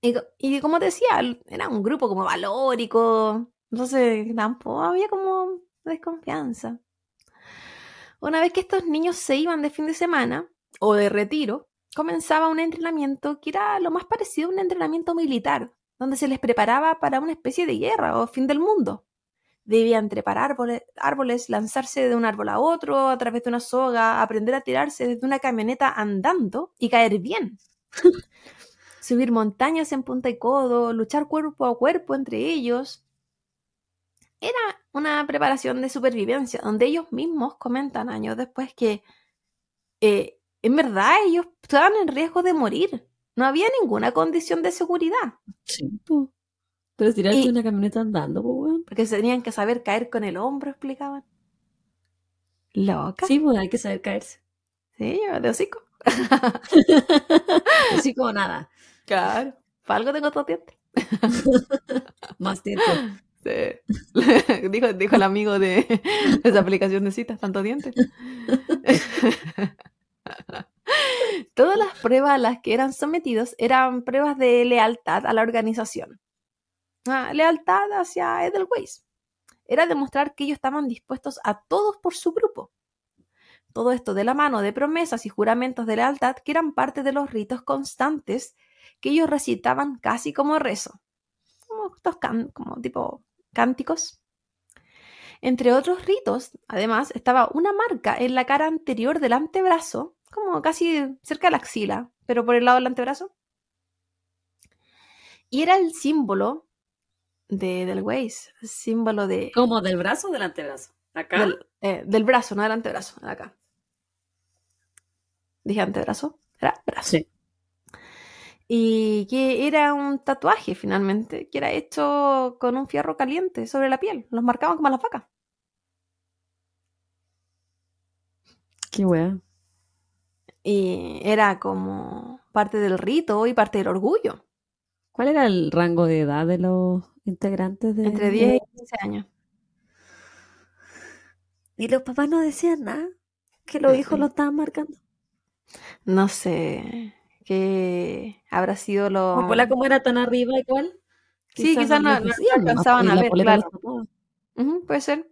Y, y como te decía, era un grupo como valórico. Entonces tampoco había como desconfianza. Una vez que estos niños se iban de fin de semana o de retiro, comenzaba un entrenamiento que era lo más parecido a un entrenamiento militar, donde se les preparaba para una especie de guerra o fin del mundo. Debían trepar árboles, lanzarse de un árbol a otro a través de una soga, aprender a tirarse desde una camioneta andando y caer bien. Subir montañas en punta y codo, luchar cuerpo a cuerpo entre ellos. era una preparación de supervivencia, donde ellos mismos comentan años después que eh, en verdad ellos estaban en riesgo de morir. No había ninguna condición de seguridad. Sí, pues. Pero tirarte y, una camioneta andando, pues, weón. Porque se tenían que saber caer con el hombro, explicaban. Loca. Sí, pues hay que saber caerse. Sí, de hocico. de hocico o nada. Claro. Para algo tengo todo dientes. Más tiempo. Sí. dijo, dijo el amigo de esa aplicación de citas, tanto dientes. Todas las pruebas a las que eran sometidos eran pruebas de lealtad a la organización. Ah, lealtad hacia Edelweiss. Era demostrar que ellos estaban dispuestos a todos por su grupo. Todo esto de la mano de promesas y juramentos de lealtad que eran parte de los ritos constantes que ellos recitaban casi como rezo. Como, como tipo cánticos. Entre otros ritos, además, estaba una marca en la cara anterior del antebrazo, como casi cerca de la axila, pero por el lado del antebrazo. Y era el símbolo de, del Waze, símbolo de... ¿Cómo? ¿Del brazo o del antebrazo? ¿Acá? Del, eh, del brazo, no del antebrazo, acá. Dije antebrazo, era brazo. Sí. Y que era un tatuaje finalmente, que era hecho con un fierro caliente sobre la piel. Los marcaban como a las vacas. Qué wea. Y era como parte del rito y parte del orgullo. ¿Cuál era el rango de edad de los integrantes de Entre 10 y 15 años. ¿Y los papás no decían nada? ¿Que los hijos lo estaban marcando? No sé. Que habrá sido lo. ¿Como como era tan arriba igual? Sí, quizás no, no, alcanzaban a ver, claro. puede ser.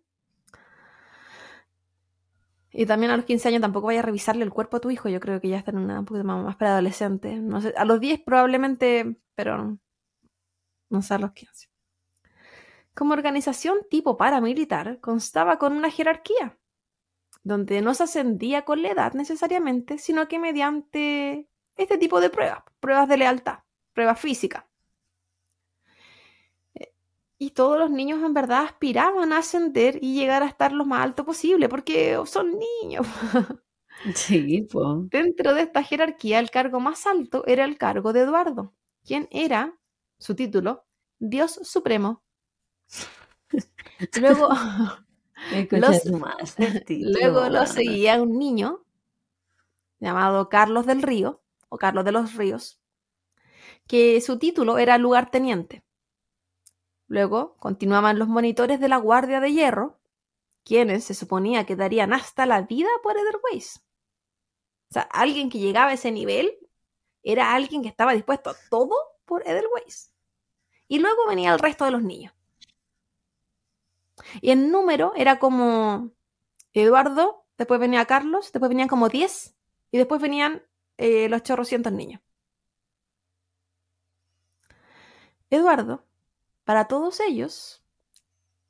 Y también a los 15 años tampoco vaya a revisarle el cuerpo a tu hijo. Yo creo que ya está en una un más, para adolescente. No sé, a los 10 probablemente, pero no sé a los 15. Como organización tipo paramilitar, constaba con una jerarquía, donde no se ascendía con la edad necesariamente, sino que mediante este tipo de pruebas, pruebas de lealtad, pruebas físicas. Y todos los niños en verdad aspiraban a ascender y llegar a estar lo más alto posible, porque son niños. Sí, pues. Dentro de esta jerarquía, el cargo más alto era el cargo de Eduardo, quien era, su título, Dios Supremo Luego, luego lo seguía un niño llamado Carlos del Río, o Carlos de los Ríos, que su título era lugarteniente. Luego continuaban los monitores de la Guardia de Hierro, quienes se suponía que darían hasta la vida por Edelweiss. O sea, alguien que llegaba a ese nivel era alguien que estaba dispuesto a todo por Edelweiss. Y luego venía el resto de los niños. Y en número era como Eduardo, después venía Carlos, después venían como 10 y después venían eh, los chorrocientos niños. Eduardo, para todos ellos,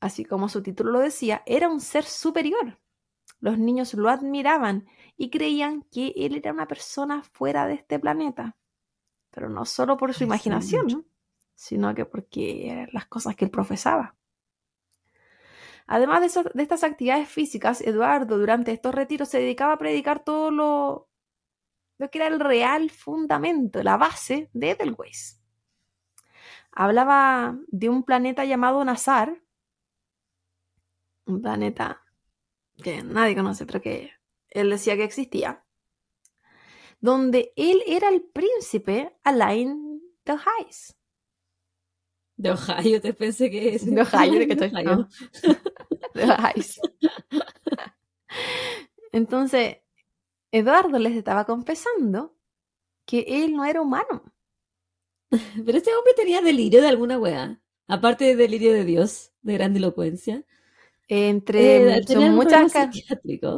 así como su título lo decía, era un ser superior. Los niños lo admiraban y creían que él era una persona fuera de este planeta. Pero no solo por su imaginación, sino que porque eran las cosas que él profesaba. Además de, estas actividades físicas, Eduardo durante estos retiros se dedicaba a predicar todo lo, lo que era el real fundamento, la base de Edelweiss. Hablaba de un planeta llamado Nazar, un planeta que nadie conoce, pero que él decía que existía, donde él era el príncipe Alain de Hayes. De Ohio, te pensé que es. De Ohio, de que estoy. Ohio. de Ohio. Entonces, Eduardo les estaba confesando que él no era humano. Pero este hombre tenía delirio de alguna wea. Aparte de delirio de Dios, de gran elocuencia. Entre, sus muchas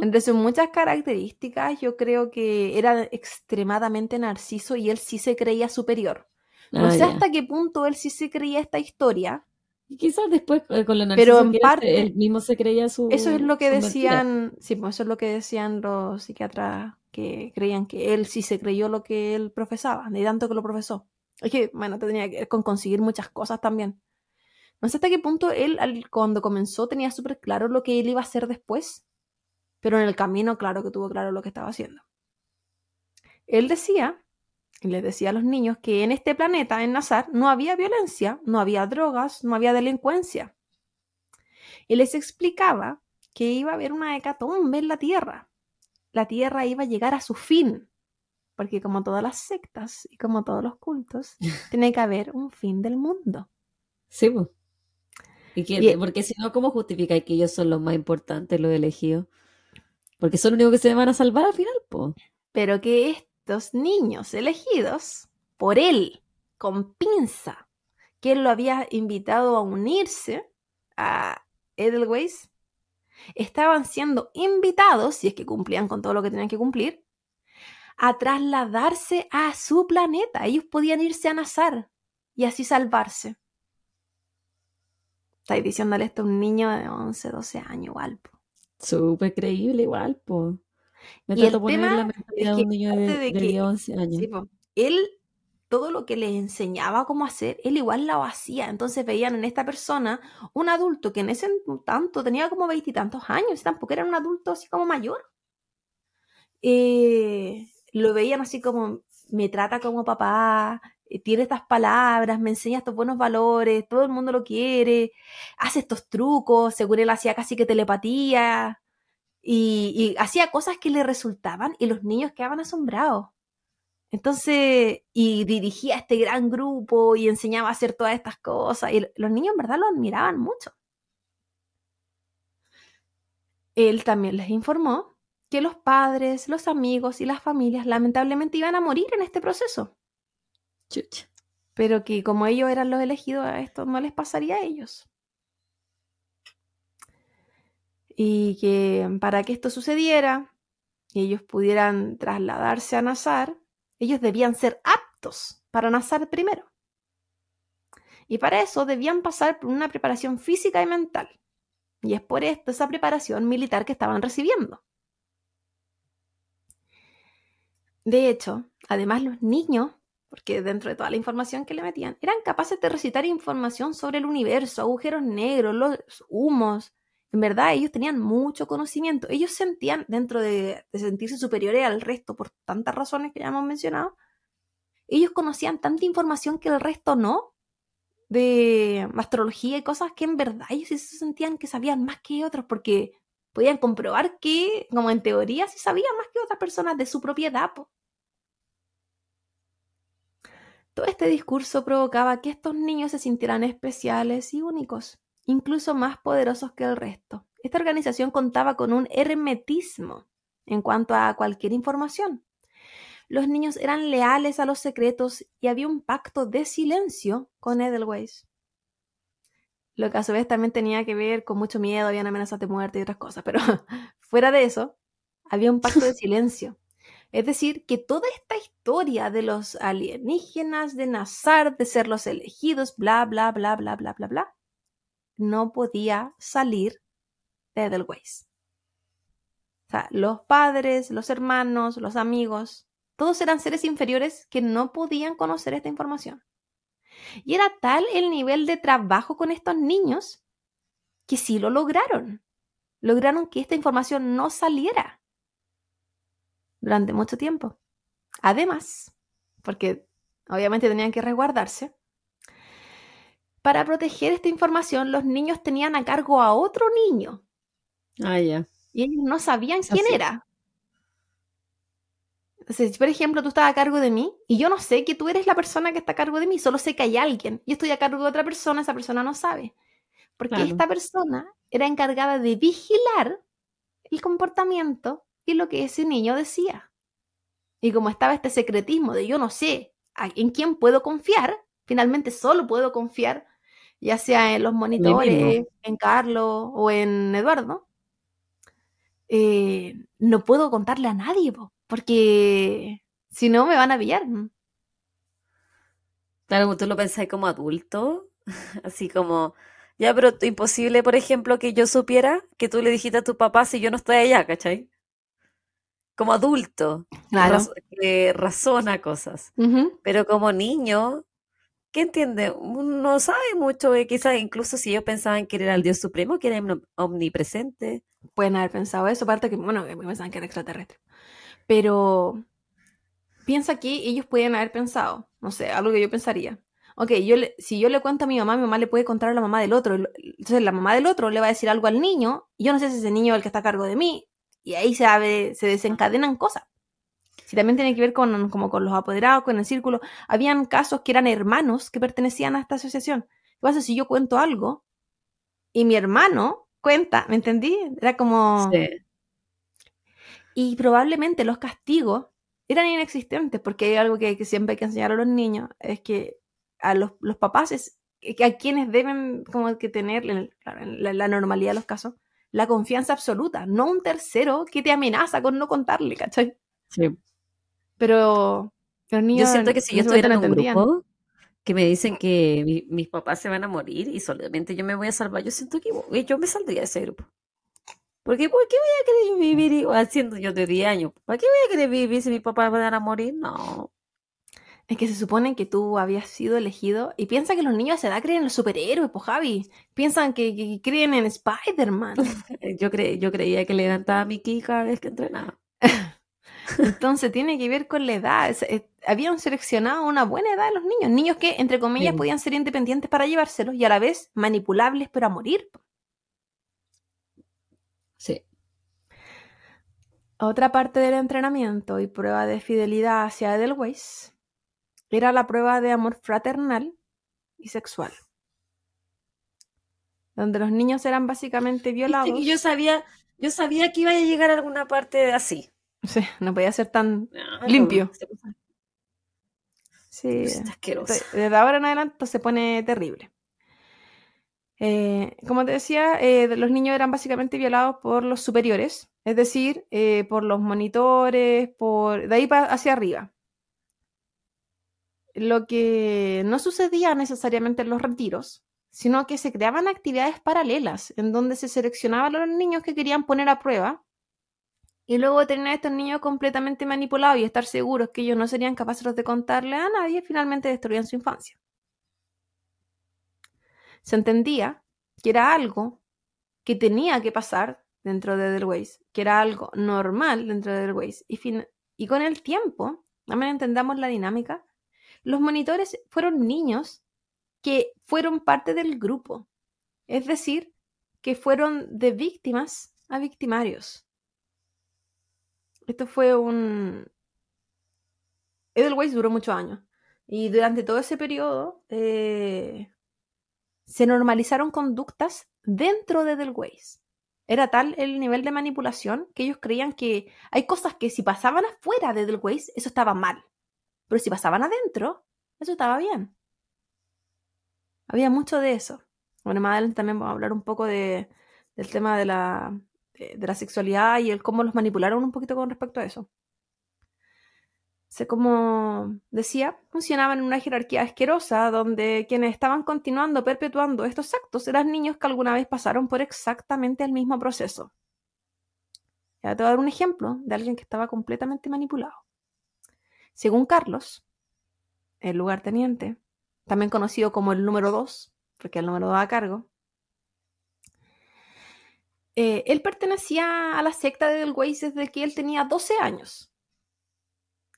entre sus muchas características, yo creo que era extremadamente narciso y él sí se creía superior. No ah, sé hasta qué punto él sí se creía esta historia. Y quizás después eh, con la Pero en parte él mismo se creía su Eso es lo que decían, sí, pues eso es lo que decían los psiquiatras que creían que él sí se creyó lo que él profesaba, ni tanto que lo profesó. Es que, bueno, tenía que ver con conseguir muchas cosas también. No sé hasta qué punto él, cuando comenzó, tenía súper claro lo que él iba a hacer después, pero en el camino, claro que tuvo claro lo que estaba haciendo. Él decía, y les decía a los niños, que en este planeta, en Nazar, no había violencia, no había drogas, no había delincuencia. Y les explicaba que iba a haber una hecatombe en la Tierra. La Tierra iba a llegar a su fin, porque como todas las sectas y como todos los cultos, tiene que haber un fin del mundo. Sí, pues. ¿Y qué- Y- porque si no, ¿cómo justificáis que ellos son los más importantes, los elegidos? Porque son los únicos que se van a salvar al final, pues. pero que estos niños elegidos por él, con pinza, que él lo había invitado a unirse a Edelweiss, estaban siendo invitados, si es que cumplían con todo lo que tenían que cumplir, a trasladarse a su planeta. Ellos podían irse a Nazar y así salvarse. Estáis diciéndole esto a un niño de 11, 12 años, igual. Súper creíble igual. Me Y el poner tema la mentalidad de que un niño de, aparte de de que- 10, 11 años. Sí, po. Él, todo lo que les enseñaba cómo hacer, él igual lo hacía. Entonces veían en esta persona un adulto que en ese tanto tenía como veintitantos años, tampoco era un adulto así como mayor. Eh, lo veían así como, me trata como papá, eh, tiene estas palabras, me enseña estos buenos valores, todo el mundo lo quiere, hace estos trucos, según él hacía casi que telepatía. Y, y hacía cosas que le resultaban y los niños quedaban asombrados. Entonces, y dirigía este gran grupo y enseñaba a hacer todas estas cosas. Y los niños en verdad lo admiraban mucho. Él también les informó que los padres, los amigos y las familias lamentablemente iban a morir en este proceso, Chucha. pero que como ellos eran los elegidos, esto no les pasaría a ellos. Y que para que esto sucediera y ellos pudieran trasladarse a Nazar, ellos debían ser aptos para Nazar primero. Y para eso debían pasar por una preparación física y mental. Y es por esto esa preparación militar que estaban recibiendo. De hecho, además los niños, porque dentro de toda la información que le metían, eran capaces de recitar información sobre el universo, agujeros negros, los humos. En verdad, ellos tenían mucho conocimiento. Ellos sentían, dentro de, sentirse superiores al resto por tantas razones que ya hemos mencionado, ellos conocían tanta información que el resto no, de astrología y cosas que en verdad ellos sí se sentían que sabían más que otros, porque podían comprobar que, como en teoría, sí sabían más que otras personas de su propiedad. po. Todo este discurso provocaba que estos niños se sintieran especiales y únicos, incluso más poderosos que el resto. Esta organización contaba con un hermetismo en cuanto a cualquier información. Los niños eran leales a los secretos y había un pacto de silencio con Edelweiss. Lo que a su vez también tenía que ver con mucho miedo, habían amenazas de muerte y otras cosas, pero fuera de eso, había un pacto de silencio. Es decir, que toda esta historia de los alienígenas, de Nazar, de ser los elegidos, bla, bla, bla, bla, bla, bla, bla, no podía salir de Edelweiss. O sea, los padres, los hermanos, los amigos, todos eran seres inferiores que no podían conocer esta información. Y era tal el nivel de trabajo con estos niños que sí lo lograron. Lograron que esta información no saliera durante mucho tiempo. Además, porque obviamente tenían que resguardarse, para proteger esta información los niños tenían a cargo a otro niño Ah, ya. y ellos no sabían quién así. era. Entonces, si, por ejemplo, tú estás a cargo de mí y yo no sé que tú eres la persona que está a cargo de mí, solo sé que hay alguien. Yo estoy a cargo de otra persona, esa persona no sabe. Porque Claro. esta persona era encargada de vigilar el comportamiento y lo que ese niño decía. Y como estaba este secretismo de yo no sé en quién puedo confiar, finalmente solo puedo confiar, ya sea en los monitores, en Carlos o en Eduardo, eh, no puedo contarle a nadie, po, porque si no me van a pillar. Claro, tú lo pensáis como adulto, así como, ya, pero imposible, por ejemplo, que yo supiera que tú le dijiste a tu papá si yo no estoy allá, ¿cachai? Como adulto, Claro. raz- que razona cosas. Pero como niño, ¿qué entiende? No sabe mucho, eh, quizás incluso si ellos pensaban que era el Dios Supremo, que era omnipresente. Pueden haber pensado eso, aparte que, bueno, que pensaban que era extraterrestre. Pero piensa que ellos pueden haber pensado, no sé, algo que yo pensaría. Ok, yo le- si yo le cuento a mi mamá, mi mamá le puede contar a la mamá del otro. Entonces la mamá del otro le va a decir algo al niño, y yo no sé si ese niño es el que está a cargo de mí, y ahí se, abre- se desencadenan cosas. Si también tiene que ver con, como con los apoderados, con el círculo. Habían casos que eran hermanos que pertenecían a esta asociación. ¿Qué pasa si yo cuento algo y mi hermano cuenta? ¿Me entendí? Era como... Sí. Y probablemente los castigos eran inexistentes, porque hay algo que, que siempre hay que enseñar a los niños, es que a los, los papás es que a quienes deben como que tener en la, la normalidad de los casos la confianza absoluta, no un tercero que te amenaza con no contarle, ¿cachai? Sí. Pero los niños Yo siento que si yo estuviera en un grupo que me dicen que mi- mis papás se van a morir y solamente yo me voy a salvar, yo siento que yo me saldría de ese grupo. Porque ¿por qué voy a querer yo vivir igual siendo yo de 10 años? ¿Para qué voy a querer vivir si mis papás van a morir? No. Es que se supone que tú habías sido elegido y piensa que los niños a esa edad creen en los superhéroes, pues Javi. Piensan que, que creen en Spider-Man. Yo, cre yo creía que levantaba mi ki cada vez que entrenaba. Entonces tiene que ver con la edad. Es- habían seleccionado una buena edad de los niños. Niños que, entre comillas, podían ser independientes para llevárselos y a la vez manipulables pero a morir. Sí. Otra parte del entrenamiento y prueba de fidelidad hacia Edelweiss era la prueba de amor fraternal y sexual. Donde los niños eran básicamente violados. que yo sabía, yo sabía que iba a llegar a alguna parte así. Sí, no podía ser tan Ah, Limpio. puso- Sí, de- desde ahora en adelante se pone terrible. Eh, como te decía, eh, los niños eran básicamente violados por los superiores, es decir, eh, por los monitores, por de ahí hacia arriba. Lo que no sucedía necesariamente en los retiros, sino que se creaban actividades paralelas en donde se seleccionaban a los niños que querían poner a prueba y luego tener estos niños completamente manipulados y estar seguros que ellos no serían capaces de contarle a nadie, finalmente destruían su infancia. Se entendía que era algo que tenía que pasar dentro de Edelweiss, que era algo normal dentro de Edelweiss. Y, y con el tiempo, también entendamos la dinámica, los monitores fueron niños que fueron parte del grupo. Es decir, que fueron de víctimas a victimarios. Esto fue un... Edelweiss duró muchos años. Y durante todo ese periodo eh, se normalizaron conductas dentro de Edelweiss. Era tal el nivel de manipulación que ellos creían que hay cosas que si pasaban afuera de Edelweiss, eso estaba mal. Pero si pasaban adentro, eso estaba bien. Había mucho de eso. Bueno, más adelante también vamos a hablar un poco de, del tema de la, de, la sexualidad y el cómo los manipularon un poquito con respecto a eso. Sé como decía, funcionaban en una jerarquía asquerosa donde quienes estaban continuando, perpetuando estos actos eran niños que alguna vez pasaron por exactamente el mismo proceso. Ya te voy a dar un ejemplo de alguien que estaba completamente manipulado. Según Carlos, el lugarteniente, también conocido como el número 2, porque el número 2 a cargo, eh, él pertenecía a la secta de Edelweiss desde que él tenía 12 años.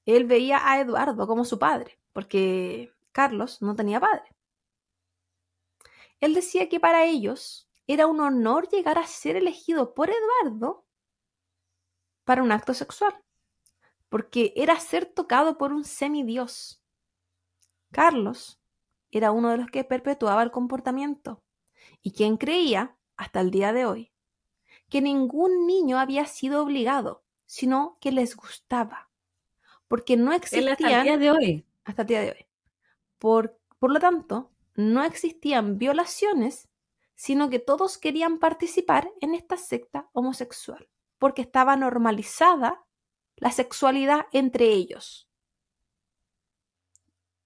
Él veía a Eduardo como su padre, porque Carlos no tenía padre. Él decía que para ellos era un honor llegar a ser elegido por Eduardo para un acto sexual, porque era ser tocado por un semidios. Carlos era uno de los que perpetuaba el comportamiento y quien creía, hasta el día de hoy, que ningún niño había sido obligado, sino que les gustaba, porque no Él hasta el existían día de hoy. hasta el día de hoy. Por, por lo tanto, no existían violaciones, sino que todos querían participar en esta secta homosexual, porque estaba normalizada la sexualidad entre ellos.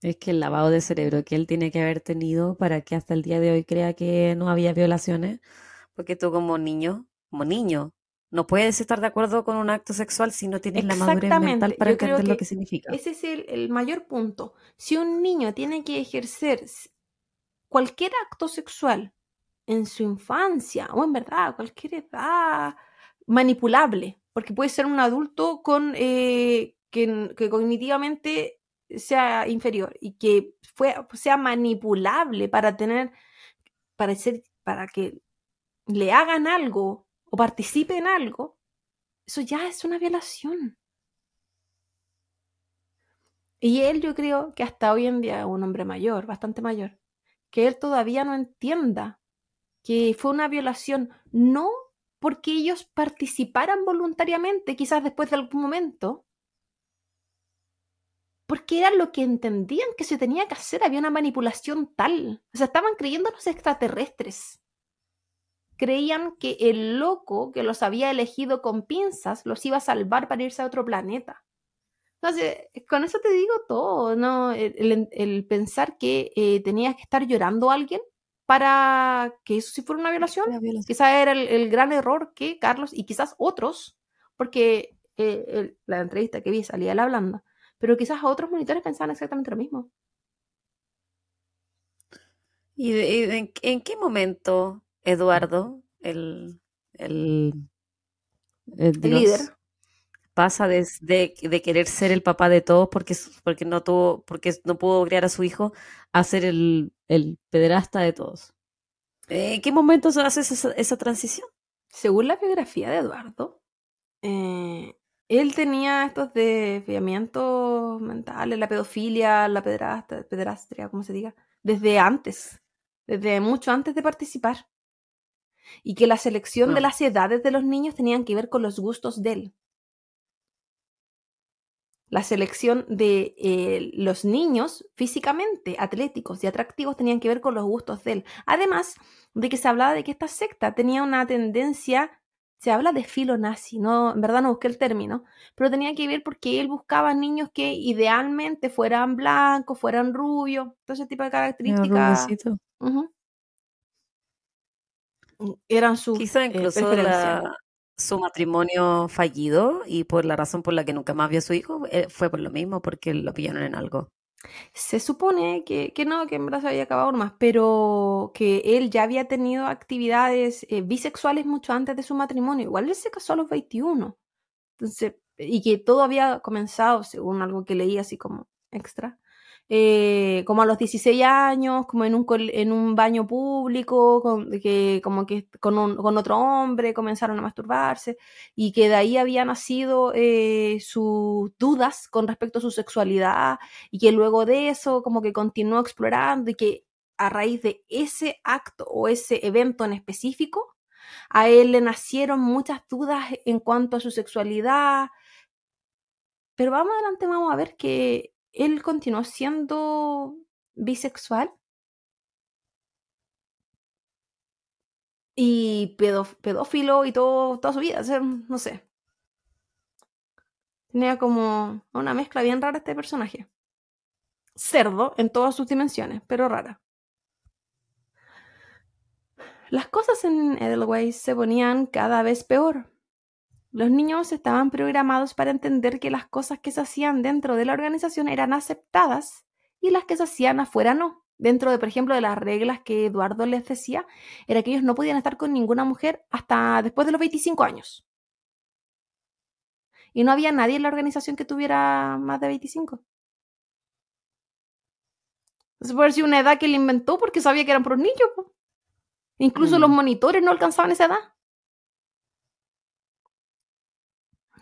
Es que el lavado de cerebro que él tiene que haber tenido para que hasta el día de hoy crea que no había violaciones, porque tú como niño, como niño, No puedes estar de acuerdo con un acto sexual si no tienes la madurez mental para Yo creo entender lo que que significa. ese es el, el mayor punto. Si un niño tiene que ejercer cualquier acto sexual en su infancia o en verdad a cualquier edad manipulable, porque puede ser un adulto con eh, que, que cognitivamente sea inferior y que fue, sea manipulable para tener, para ser, para que le hagan algo o participe en algo, eso ya es una violación. Y él yo creo que hasta hoy en día un hombre mayor, bastante mayor, que él todavía no entienda que fue una violación, no porque ellos participaran voluntariamente, quizás después de algún momento, porque era lo que entendían que se tenía que hacer, había una manipulación tal, o sea, estaban creyendo los extraterrestres. Creían que el loco que los había elegido con pinzas los iba a salvar para irse a otro planeta. Entonces, con eso te digo todo, ¿no? El, pensar que eh, tenías que estar llorando a alguien para que eso sí fuera una violación, violación. quizás era el, el gran error que Carlos y quizás otros, porque eh, el- la entrevista que vi salía él hablando, pero quizás otros monitores pensaban exactamente lo mismo. ¿Y, de- y de- en, en qué momento Eduardo, el, el, el El líder. Pasa de, de- de querer ser el papá de todos porque, porque no tuvo, porque no pudo criar a su hijo a ser el, el pederasta de todos? ¿En qué momento se hace esa, esa transición? Según la biografía de Eduardo, eh, él tenía estos desviamientos mentales, la pedofilia, la pedrasta, pederastria, como se diga, desde antes, desde mucho antes de participar. Y que la selección de Bueno. las edades de los niños tenían que ver con los gustos de él. La selección de eh, los niños físicamente atléticos y atractivos tenían que ver con los gustos de él. Además de que se hablaba de que esta secta tenía una tendencia, se habla de filo nazi, no, en verdad no busqué el término, pero tenía que ver porque él buscaba niños que idealmente fueran blancos, fueran rubios, todo ese tipo de características eran sus Quizá eh, incluso preferencias. la- su matrimonio fallido y por la razón por la que nunca más vio a su hijo eh, fue por lo mismo, porque lo pillaron en algo. Se supone que, no, que en verdad había acabado nomás, pero que él ya había tenido actividades eh, bisexuales mucho antes de su matrimonio. Igual él se casó a los 21. Entonces, y que todo había comenzado, según algo que leí así como extra, eh, como a los 16 años, como en un, baño público, que, como que con otro hombre comenzaron a masturbarse, y que de ahí habían nacido eh, sus dudas con respecto a su sexualidad, y que luego de eso como que continuó explorando, y que a raíz de ese acto o ese evento en específico, a él le nacieron muchas dudas en cuanto a su sexualidad, pero vamos adelante, vamos a ver que él continuó siendo bisexual y pedófilo y todo, toda su vida, no sé. Tenía como una mezcla bien rara este personaje. Cerdo en todas sus dimensiones, pero rara. Las cosas en Edelweiss se ponían cada vez peor. Los niños estaban programados para entender que las cosas que se hacían dentro de la organización eran aceptadas y las que se hacían afuera no. Dentro de, por ejemplo, de las reglas que Eduardo les decía, era que ellos no podían estar con ninguna mujer hasta después de los 25 años. Y no había nadie en la organización que tuviera más de 25. Entonces puede sido una edad que él inventó porque sabía que eran por niños. Incluso Mm. los monitores no alcanzaban esa edad.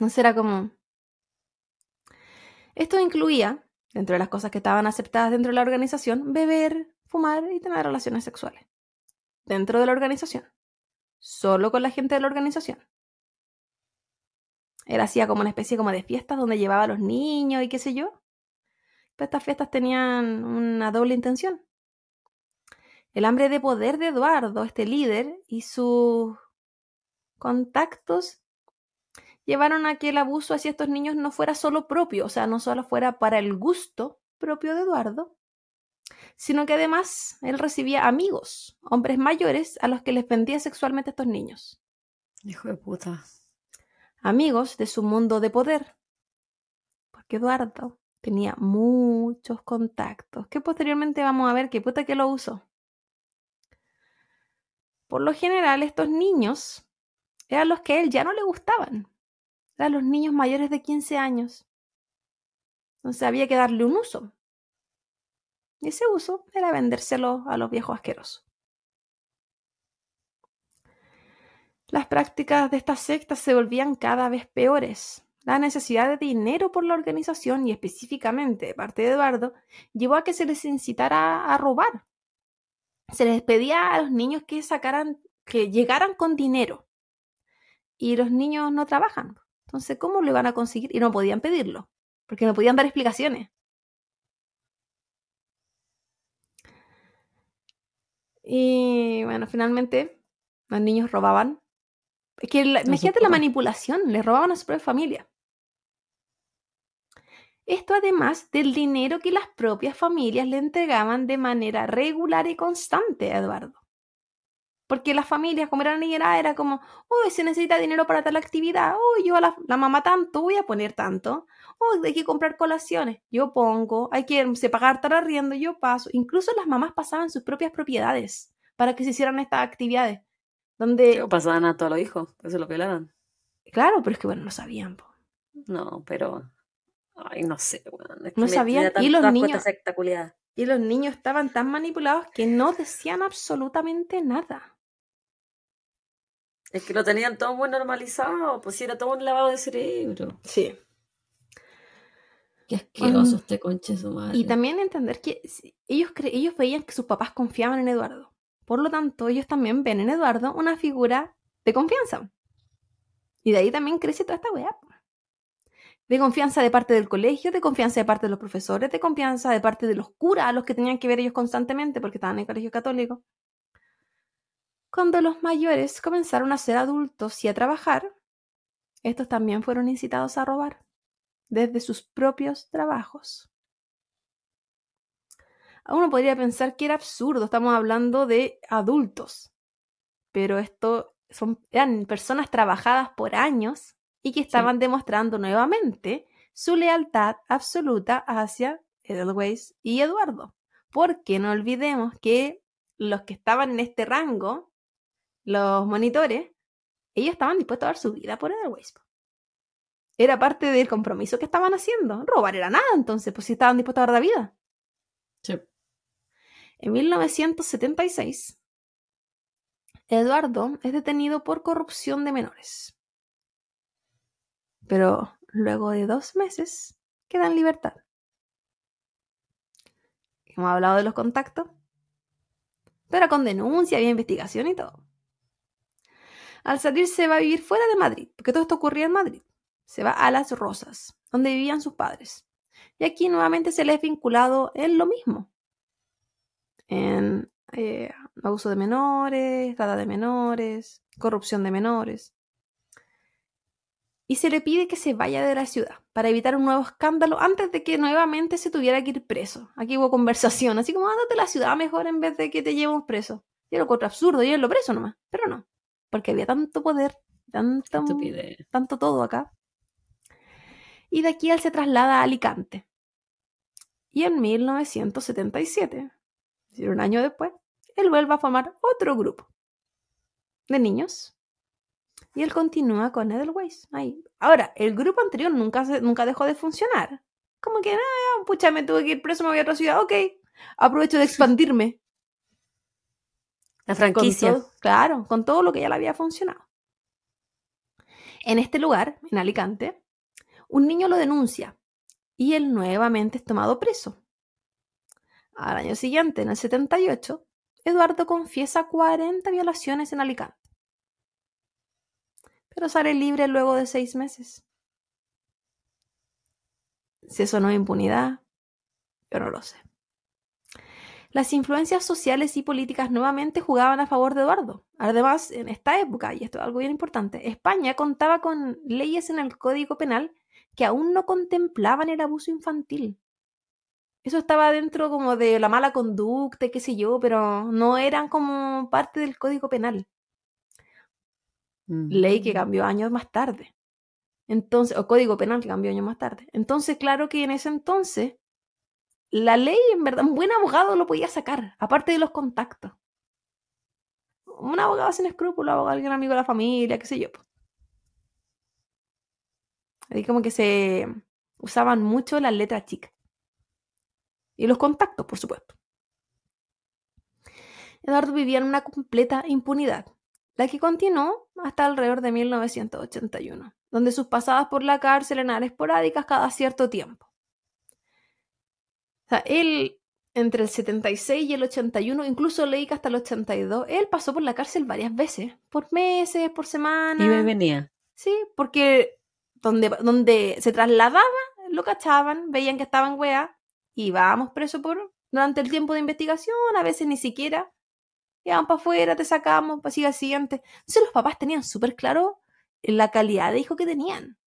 Entonces era como... Esto incluía, dentro de las cosas que estaban aceptadas dentro de la organización, beber, fumar y tener relaciones sexuales. Dentro de la organización. Solo con la gente de la organización. Él hacía como una especie como de fiestas donde llevaba a los niños y qué sé yo. Pero estas fiestas tenían una doble intención. El hambre de poder de Eduardo, este líder, y sus contactos llevaron a que el abuso hacia estos niños no fuera solo propio, o sea, no solo fuera para el gusto propio de Eduardo, sino que además él recibía amigos, hombres mayores, a los que les vendía sexualmente a estos niños. Hijo de puta. amigos de su mundo de poder. Porque Eduardo tenía muchos contactos, que posteriormente vamos a ver qué puta que lo usó. Por lo general, estos niños eran los que a él ya no le gustaban. Eran los niños mayores de 15 años. Entonces había que darle un uso. Y ese uso era vendérselo a los viejos asquerosos. Las prácticas de estas sectas se volvían cada vez peores. La necesidad de dinero por la organización y específicamente de parte de Eduardo llevó a que se les incitara a robar. Se les pedía a los niños que sacaran, que llegaran con dinero. Y los niños no trabajan. Entonces, ¿cómo lo iban a conseguir? Y no podían pedirlo, porque no podían dar explicaciones. Y bueno, finalmente los niños robaban. Es que la, imagínate la manipulación, les robaban a su propia familia. Esto además del dinero que las propias familias le entregaban de manera regular y constante a Eduardo. Porque las familias, como eran niñas, era como, uy, se necesita dinero para tal actividad, uy, yo a la, la, mamá tanto, voy a poner tanto, uy, hay que comprar colaciones, yo pongo, hay que se pagar tal arriendo, yo paso. Incluso las mamás pasaban sus propias propiedades para que se hicieran estas actividades. Donde... pasaban a todos los hijos, que se lo pelaban. Claro, pero es que bueno, no sabían. Po. No, pero Ay, no sé, bueno, es no sabían. Y los niños. Y los niños estaban tan manipulados que no decían absolutamente nada. Es que lo tenían todo muy normalizado, pues era todo un lavado de cerebro. Sí. Qué asqueroso este conche su madre. Y también entender que ellos, ellos veían que sus papás confiaban en Eduardo. Por lo tanto, ellos también ven en Eduardo una figura de confianza. Y de ahí también crece toda esta weá de confianza de parte del colegio, de confianza de parte de los profesores, de confianza de parte de los curas a los que tenían que ver ellos constantemente porque estaban en el colegio católico. Cuando los mayores comenzaron a ser adultos y a trabajar, estos también fueron incitados a robar desde sus propios trabajos. Uno podría pensar que era absurdo, estamos hablando de adultos, pero esto son, eran personas trabajadas por años y que estaban demostrando nuevamente su lealtad absoluta hacia Edelweiss y Eduardo. Porque no olvidemos que los que estaban en este rango, los monitores, ellos estaban dispuestos a dar su vida por Edelweiss. Era parte del compromiso que estaban haciendo. Robar era nada, entonces, pues si estaban dispuestos a dar la vida. Sí. En 1976, Eduardo es detenido por corrupción de menores pero luego de dos meses queda en libertad. Hemos hablado de los contactos, pero con denuncia, había investigación y todo. Al salir se va a vivir fuera de Madrid, porque todo esto ocurría en Madrid. Se va a Las Rosas, donde vivían sus padres. Y aquí nuevamente se le es vinculado en lo mismo. En eh, abuso de menores, trata de menores, corrupción de menores y se le pide que se vaya de la ciudad para evitar un nuevo escándalo antes de que nuevamente se tuviera que ir preso. Aquí hubo conversación, así como ándate a la ciudad mejor en vez de que te llevemos preso. Yo lo encuentro absurdo, lo preso nomás, pero no, porque había tanto poder, tanto, tanto todo acá. Y de aquí él se traslada a Alicante. Y en 1977, es decir, un año después, él vuelve a formar otro grupo de niños y él continúa con Edelweiss. Ahí. Ahora, el grupo anterior nunca, nunca dejó de funcionar. Como que, ah, pucha, me tuve que ir preso, me voy a otra ciudad. Ok, aprovecho de expandirme. La franquicia. claro, con todo lo que ya le había funcionado. En este lugar, en Alicante, un niño lo denuncia y él nuevamente es tomado preso. Al año siguiente, en el 78, Eduardo confiesa 40 violaciones en Alicante pero sale libre luego de seis meses. Si eso no es impunidad, yo no lo sé. Las influencias sociales y políticas nuevamente jugaban a favor de Eduardo. Además, en esta época, y esto es algo bien importante, España contaba con leyes en el Código Penal que aún no contemplaban el abuso infantil. Eso estaba dentro como de la mala conducta, qué sé yo, pero no eran como parte del Código Penal ley que cambió años más tarde. Entonces, o código penal que cambió años más tarde. Entonces, claro que en ese entonces, la ley, en verdad, un buen abogado lo podía sacar, aparte de los contactos. Un abogado sin escrúpulos, abogado, alguien amigo de la familia, qué sé yo. Ahí como que se usaban mucho las letras chicas. Y los contactos, por supuesto. Eduardo vivía en una completa impunidad, la que continuó hasta alrededor de 1981, donde sus pasadas por la cárcel eran esporádicas cada cierto tiempo. O sea, él, entre el 76 y el 81, incluso leí que hasta el 82, él pasó por la cárcel varias veces, por meses, por semanas. Y me venía. Sí, porque donde, donde se trasladaba, lo cachaban, veían que estaban weas, y vamos preso por durante el tiempo de investigación, a veces ni siquiera. Iban para afuera, te sacamos, para al siguiente. Entonces los papás tenían súper claro la calidad de hijo que tenían.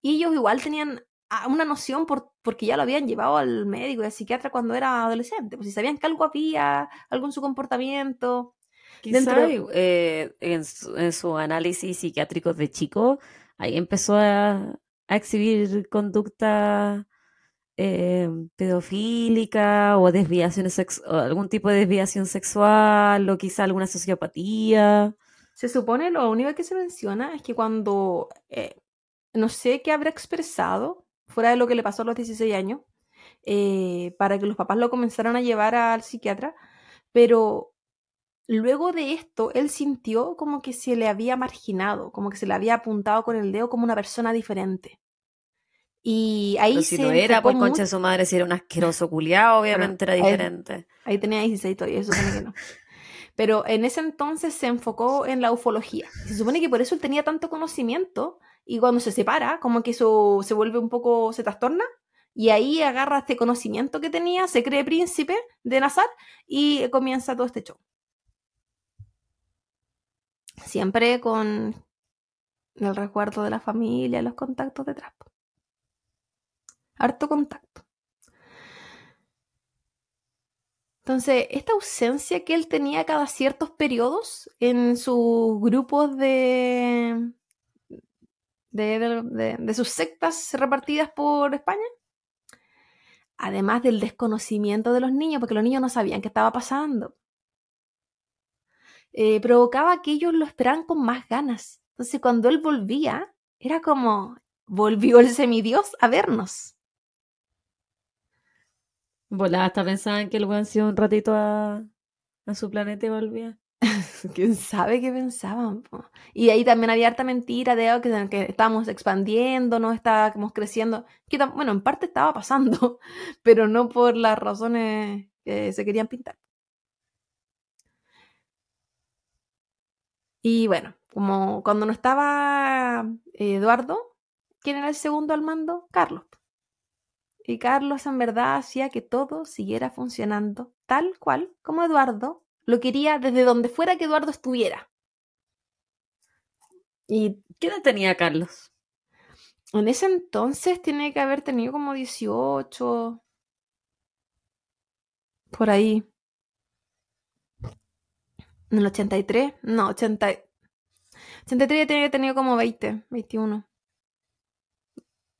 Y ellos igual tenían una noción por, porque ya lo habían llevado al médico y al psiquiatra cuando era adolescente. Pues si sabían que algo había, algo en su comportamiento. Quizá eh, en, su, en, su, análisis psiquiátrico de chico, ahí empezó a, a exhibir conducta eh, pedofílica o desviaciones o algún tipo de desviación sexual o quizá alguna sociopatía. Se supone lo único que se menciona es que cuando eh, no sé qué habrá expresado fuera de lo que le pasó a los 16 años eh, para que los papás lo comenzaran a llevar al psiquiatra, pero luego de esto él sintió como que se le había marginado, como que se le había apuntado con el dedo como una persona diferente. Y ahí si no era por concha de su madre, si era un asqueroso culiado, obviamente era diferente. Ahí, tenía 16 todavía, eso que no. Pero en ese entonces se enfocó en la ufología. Se supone que por eso él tenía tanto conocimiento y cuando se separa, como que eso se vuelve un poco, se trastorna y ahí agarra este conocimiento que tenía, se cree príncipe de Nazar y comienza todo este show. Siempre con el recuerdo de la familia, los contactos detrás harto contacto. Entonces, esta ausencia que él tenía cada ciertos periodos en sus grupos de, de, sus sectas repartidas por España, además del desconocimiento de los niños, porque los niños no sabían qué estaba pasando, eh, provocaba que ellos lo esperaran con más ganas. Entonces, cuando él volvía, era como, volvió el semidios a vernos. Volaba hasta pensaban que el se un ratito a, su planeta y volvía. ¿Quién sabe qué pensaban? Y ahí también había harta mentira de que, que estábamos expandiendo, no estábamos creciendo. Que, bueno, en parte estaba pasando, pero no por las razones que se querían pintar. Y bueno, como cuando no estaba Eduardo, ¿quién era el segundo al mando? Carlos. Y Carlos en verdad hacía que todo siguiera funcionando tal cual como Eduardo lo quería desde donde fuera que Eduardo estuviera. ¿Y qué edad tenía Carlos? En ese entonces tiene que haber tenido como 18. Por ahí. En el 83. No, 80. 83 ya tiene que haber tenido como 20, 21.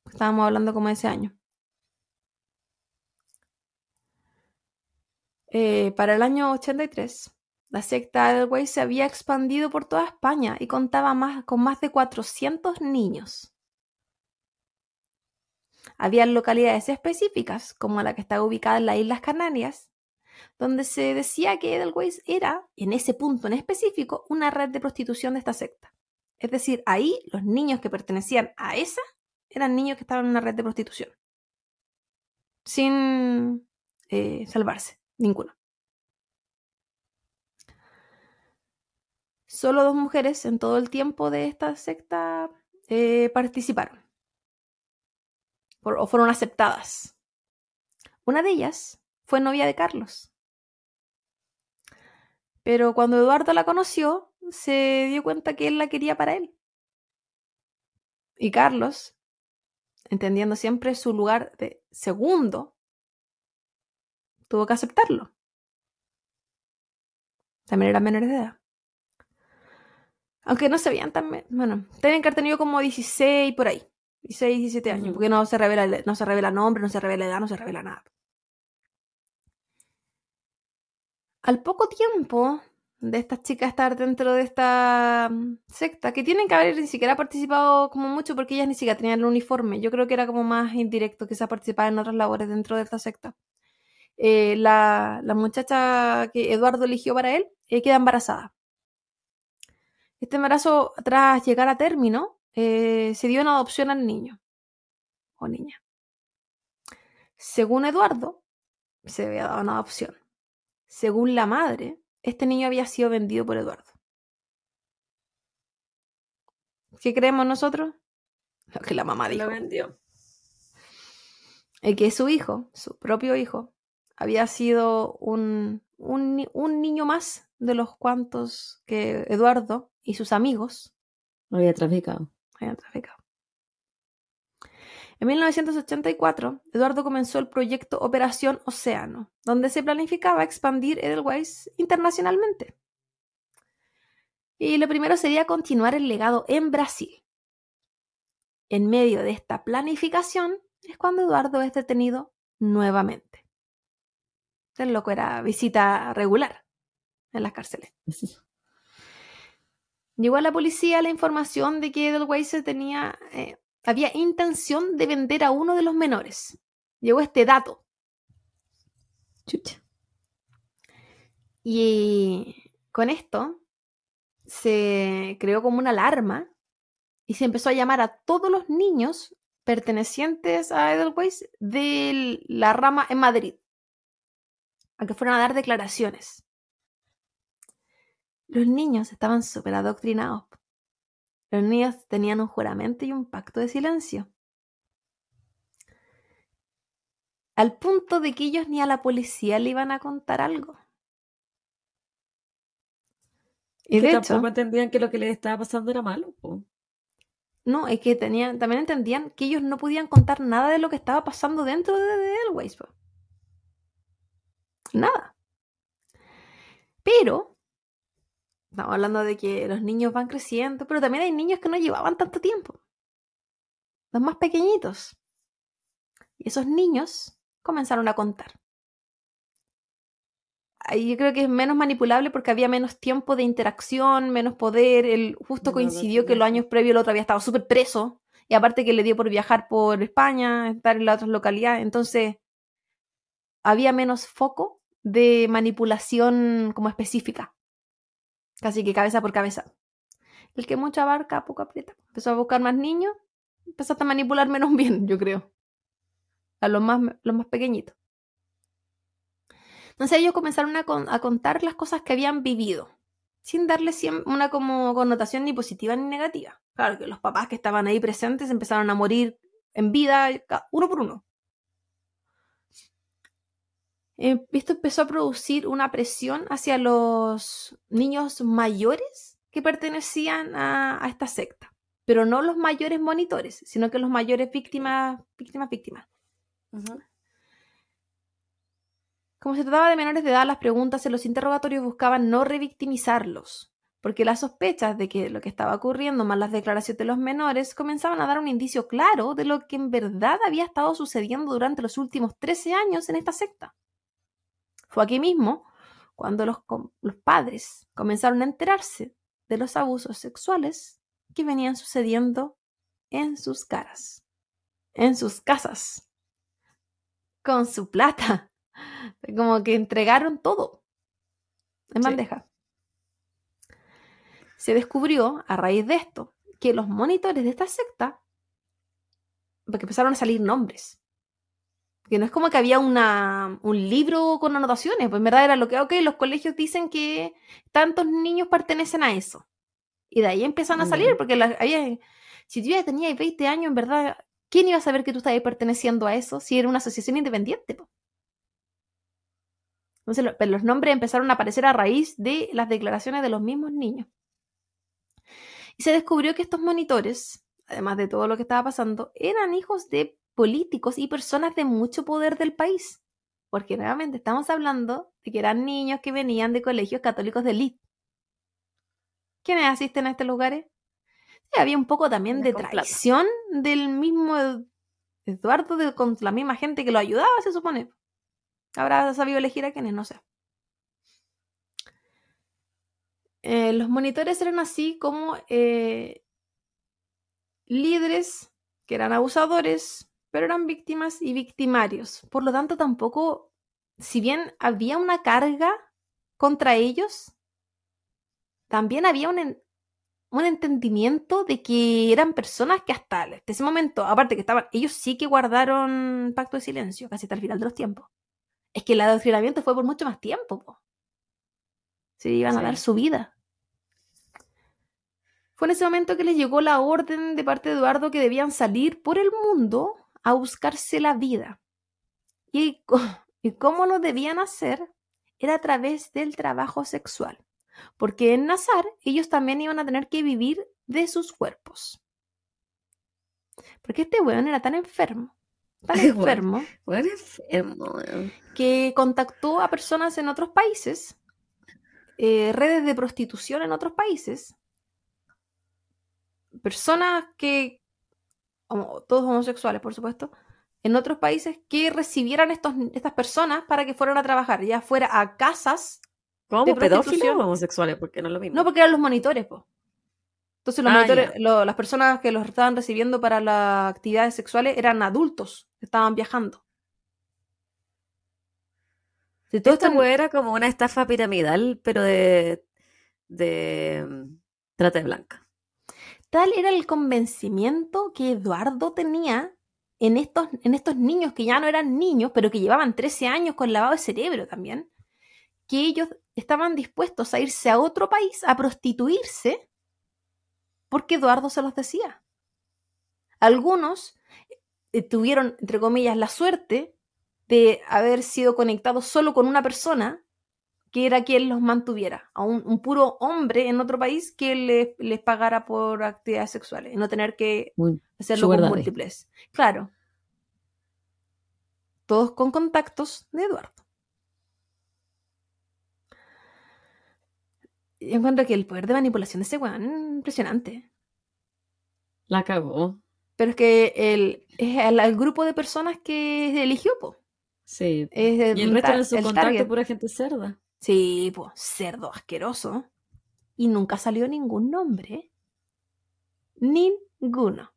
Estábamos hablando como de ese año. Eh, para el año 83, la secta Edelweiss se había expandido por toda España y contaba más, con más de 400 niños. Había localidades específicas, como la que está ubicada en las Islas Canarias, donde se decía que Edelweiss era, en ese punto en específico, una red de prostitución de esta secta. Es decir, ahí los niños que pertenecían a esa eran niños que estaban en una red de prostitución, sin eh, salvarse. Ninguno. Solo dos mujeres en todo el tiempo de esta secta eh, participaron o fueron aceptadas. Una de ellas fue novia de Carlos. Pero cuando Eduardo la conoció, se dio cuenta que él la quería para él. Y Carlos, entendiendo siempre su lugar de segundo, tuvo que aceptarlo. También eran menores de edad. Aunque no se veían tan... Bueno, tienen que haber tenido como 16 por ahí. 16, 17 años. Porque no se revela, el- no se revela nombre, no se revela edad, no se revela nada. Al poco tiempo de estas chicas estar dentro de esta mm, secta, que tienen que haber ni siquiera participado como mucho porque ellas ni siquiera tenían el uniforme. Yo creo que era como más indirecto, quizás participar en otras labores dentro de esta secta. Eh, la, la muchacha que Eduardo eligió para él eh, queda embarazada. Este embarazo, tras llegar a término, eh, se dio en adopción al niño o niña. Según Eduardo, se había dado en adopción. Según la madre, este niño había sido vendido por Eduardo. ¿Qué creemos nosotros? Lo que la mamá dijo. Lo vendió. El que su hijo, su propio hijo, había sido un, un, un niño más de los cuantos que Eduardo y sus amigos Lo había traficado. habían traficado. En 1984, Eduardo comenzó el proyecto Operación Océano, donde se planificaba expandir Edelweiss internacionalmente. Y lo primero sería continuar el legado en Brasil. En medio de esta planificación es cuando Eduardo es detenido nuevamente. El loco era visita regular en las cárceles. Llegó a la policía la información de que Edelweiss tenía, eh, había intención de vender a uno de los menores. Llegó este dato. Chucha. Y con esto se creó como una alarma y se empezó a llamar a todos los niños pertenecientes a Edelweiss de la rama en Madrid a que fueran a dar declaraciones. Los niños estaban súper adoctrinados. Los niños tenían un juramento y un pacto de silencio. Al punto de que ellos ni a la policía le iban a contar algo. Y de tampoco hecho, entendían que lo que les estaba pasando era malo. po. no, es que tenían, también entendían que ellos no podían contar nada de lo que estaba pasando dentro de, de po. Nada. Pero, estamos hablando de que los niños van creciendo, pero también hay niños que no llevaban tanto tiempo. Los más pequeñitos. Y esos niños comenzaron a contar. Ahí yo creo que es menos manipulable porque había menos tiempo de interacción, menos poder. Él justo No, coincidió no, que los años previos el otro había estado súper preso. Y aparte que le dio por viajar por España, estar en las otras localidades. Entonces, había menos foco de manipulación como específica. Casi que cabeza por cabeza. El que mucho abarca, poco aprieta. Empezó a buscar más niños, empezaste a manipular menos bien, yo creo. A los más, los más pequeñitos. Entonces ellos comenzaron a, con- a contar las cosas que habían vivido, sin darle una como connotación ni positiva ni negativa. Claro que los papás que estaban ahí presentes empezaron a morir en vida, uno por uno. Eh, Esto empezó a producir una presión hacia los niños mayores que pertenecían a, a esta secta, pero no los mayores monitores, sino que los mayores víctimas, víctimas, víctimas. Como se trataba de menores de edad, las preguntas en los interrogatorios buscaban no revictimizarlos, porque las sospechas de que lo que estaba ocurriendo, más las declaraciones de los menores, comenzaban a dar un indicio claro de lo que en verdad había estado sucediendo durante los últimos 13 años en esta secta. Fue aquí mismo cuando los, padres comenzaron a enterarse de los abusos sexuales que venían sucediendo en sus caras, en sus casas, con su plata. Como que entregaron todo en Sí. bandeja. Se descubrió a raíz de esto que los monitores de esta secta, porque empezaron a salir nombres, que no es como que había una, un libro con anotaciones, pues en verdad era lo que, ok, los colegios dicen que tantos niños pertenecen a eso. Y de ahí empiezan a salir, porque la- había- si tú ya tenías 20 años, en verdad, ¿quién iba a saber que tú estabas perteneciendo a eso si era una asociación independiente? po? Entonces lo- pero los nombres empezaron a aparecer a raíz de las declaraciones de los mismos niños. Y se descubrió que estos monitores, además de todo lo que estaba pasando, eran hijos de políticos y personas de mucho poder del país. Porque nuevamente estamos hablando de que eran niños que venían de colegios católicos de élite. ¿Quiénes asisten a estos lugares? Sí, había un poco también de traición del mismo Ed- Eduardo de, con la misma gente que lo ayudaba, se supone. Habrá sabido elegir a quienes, no sé. Eh, los monitores eran así como eh, líderes que eran abusadores, pero eran víctimas y victimarios. Por lo tanto, tampoco, si bien había una carga contra ellos, también había un, en- un entendimiento de que eran personas que hasta ese momento, aparte que estaban, ellos sí que guardaron pacto de silencio casi hasta el final de los tiempos. Es que el adoctrinamiento fue por mucho más tiempo. po. Se iban a dar su vida. Fue en ese momento que les llegó la orden de parte de Eduardo que debían salir por el mundo a buscarse la vida. Y, y cómo lo debían hacer era a través del trabajo sexual. Porque en Nazar ellos también iban a tener que vivir de sus cuerpos. Porque este weón era tan enfermo, tan enfermo, Bueno, que contactó a personas en otros países, eh, redes de prostitución en otros países, personas que, homo- todos homosexuales por supuesto, en otros países que recibieran estos, estas personas para que fueran a trabajar, ya fuera a casas, ¿Cómo? ¿Pedófilos o homosexuales? Porque no es lo mismo. no porque eran los monitores, po. Entonces los Ah, monitores, lo- las personas que los estaban recibiendo para las actividades sexuales eran adultos que estaban viajando. Si todo Esta esto- weá era como una estafa piramidal, pero de, de mm, trata de blanca. Tal era el convencimiento que Eduardo tenía en estos, en estos niños que ya no eran niños, pero que llevaban 13 años con lavado de cerebro también, que ellos estaban dispuestos a irse a otro país a prostituirse porque Eduardo se los decía. Algunos eh, tuvieron, entre comillas, la suerte de haber sido conectados solo con una persona que era quien los mantuviera, a un, un puro hombre en otro país que les, les pagara por actividades sexuales y no tener que hacerlo con múltiples. Claro. Todos con contactos de Eduardo. Y encuentro que el poder de manipulación de ese weón es impresionante. La cagó. Pero es que el, es el, el grupo de personas que eligió, po. Sí. Es el, Y el resto de su el contacto target. pura gente cerda. Sí, pues, cerdo asqueroso. Y nunca salió ningún nombre. Ninguno.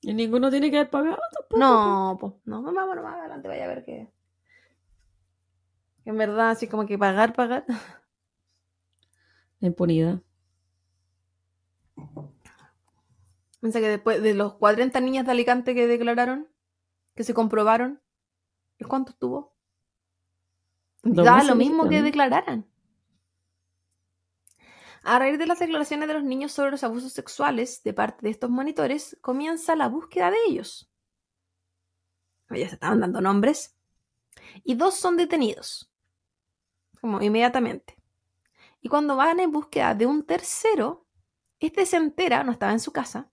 Y ninguno tiene que haber pagado tampoco. No, pues, no, vamos, más adelante, vaya a ver qué. En verdad, así como que pagar, pagar. Impunidad. Piensa que después de los 40 niñas de Alicante que declararon, que se comprobaron, ¿es cuánto estuvo? Dos Da meses lo mismo que declararan. A raíz de las declaraciones de los niños sobre los abusos sexuales de parte de estos monitores, comienza la búsqueda de ellos. Ya se estaban dando nombres. Y dos son detenidos. Como inmediatamente. Y cuando van en búsqueda de un tercero, este se entera, no estaba en su casa,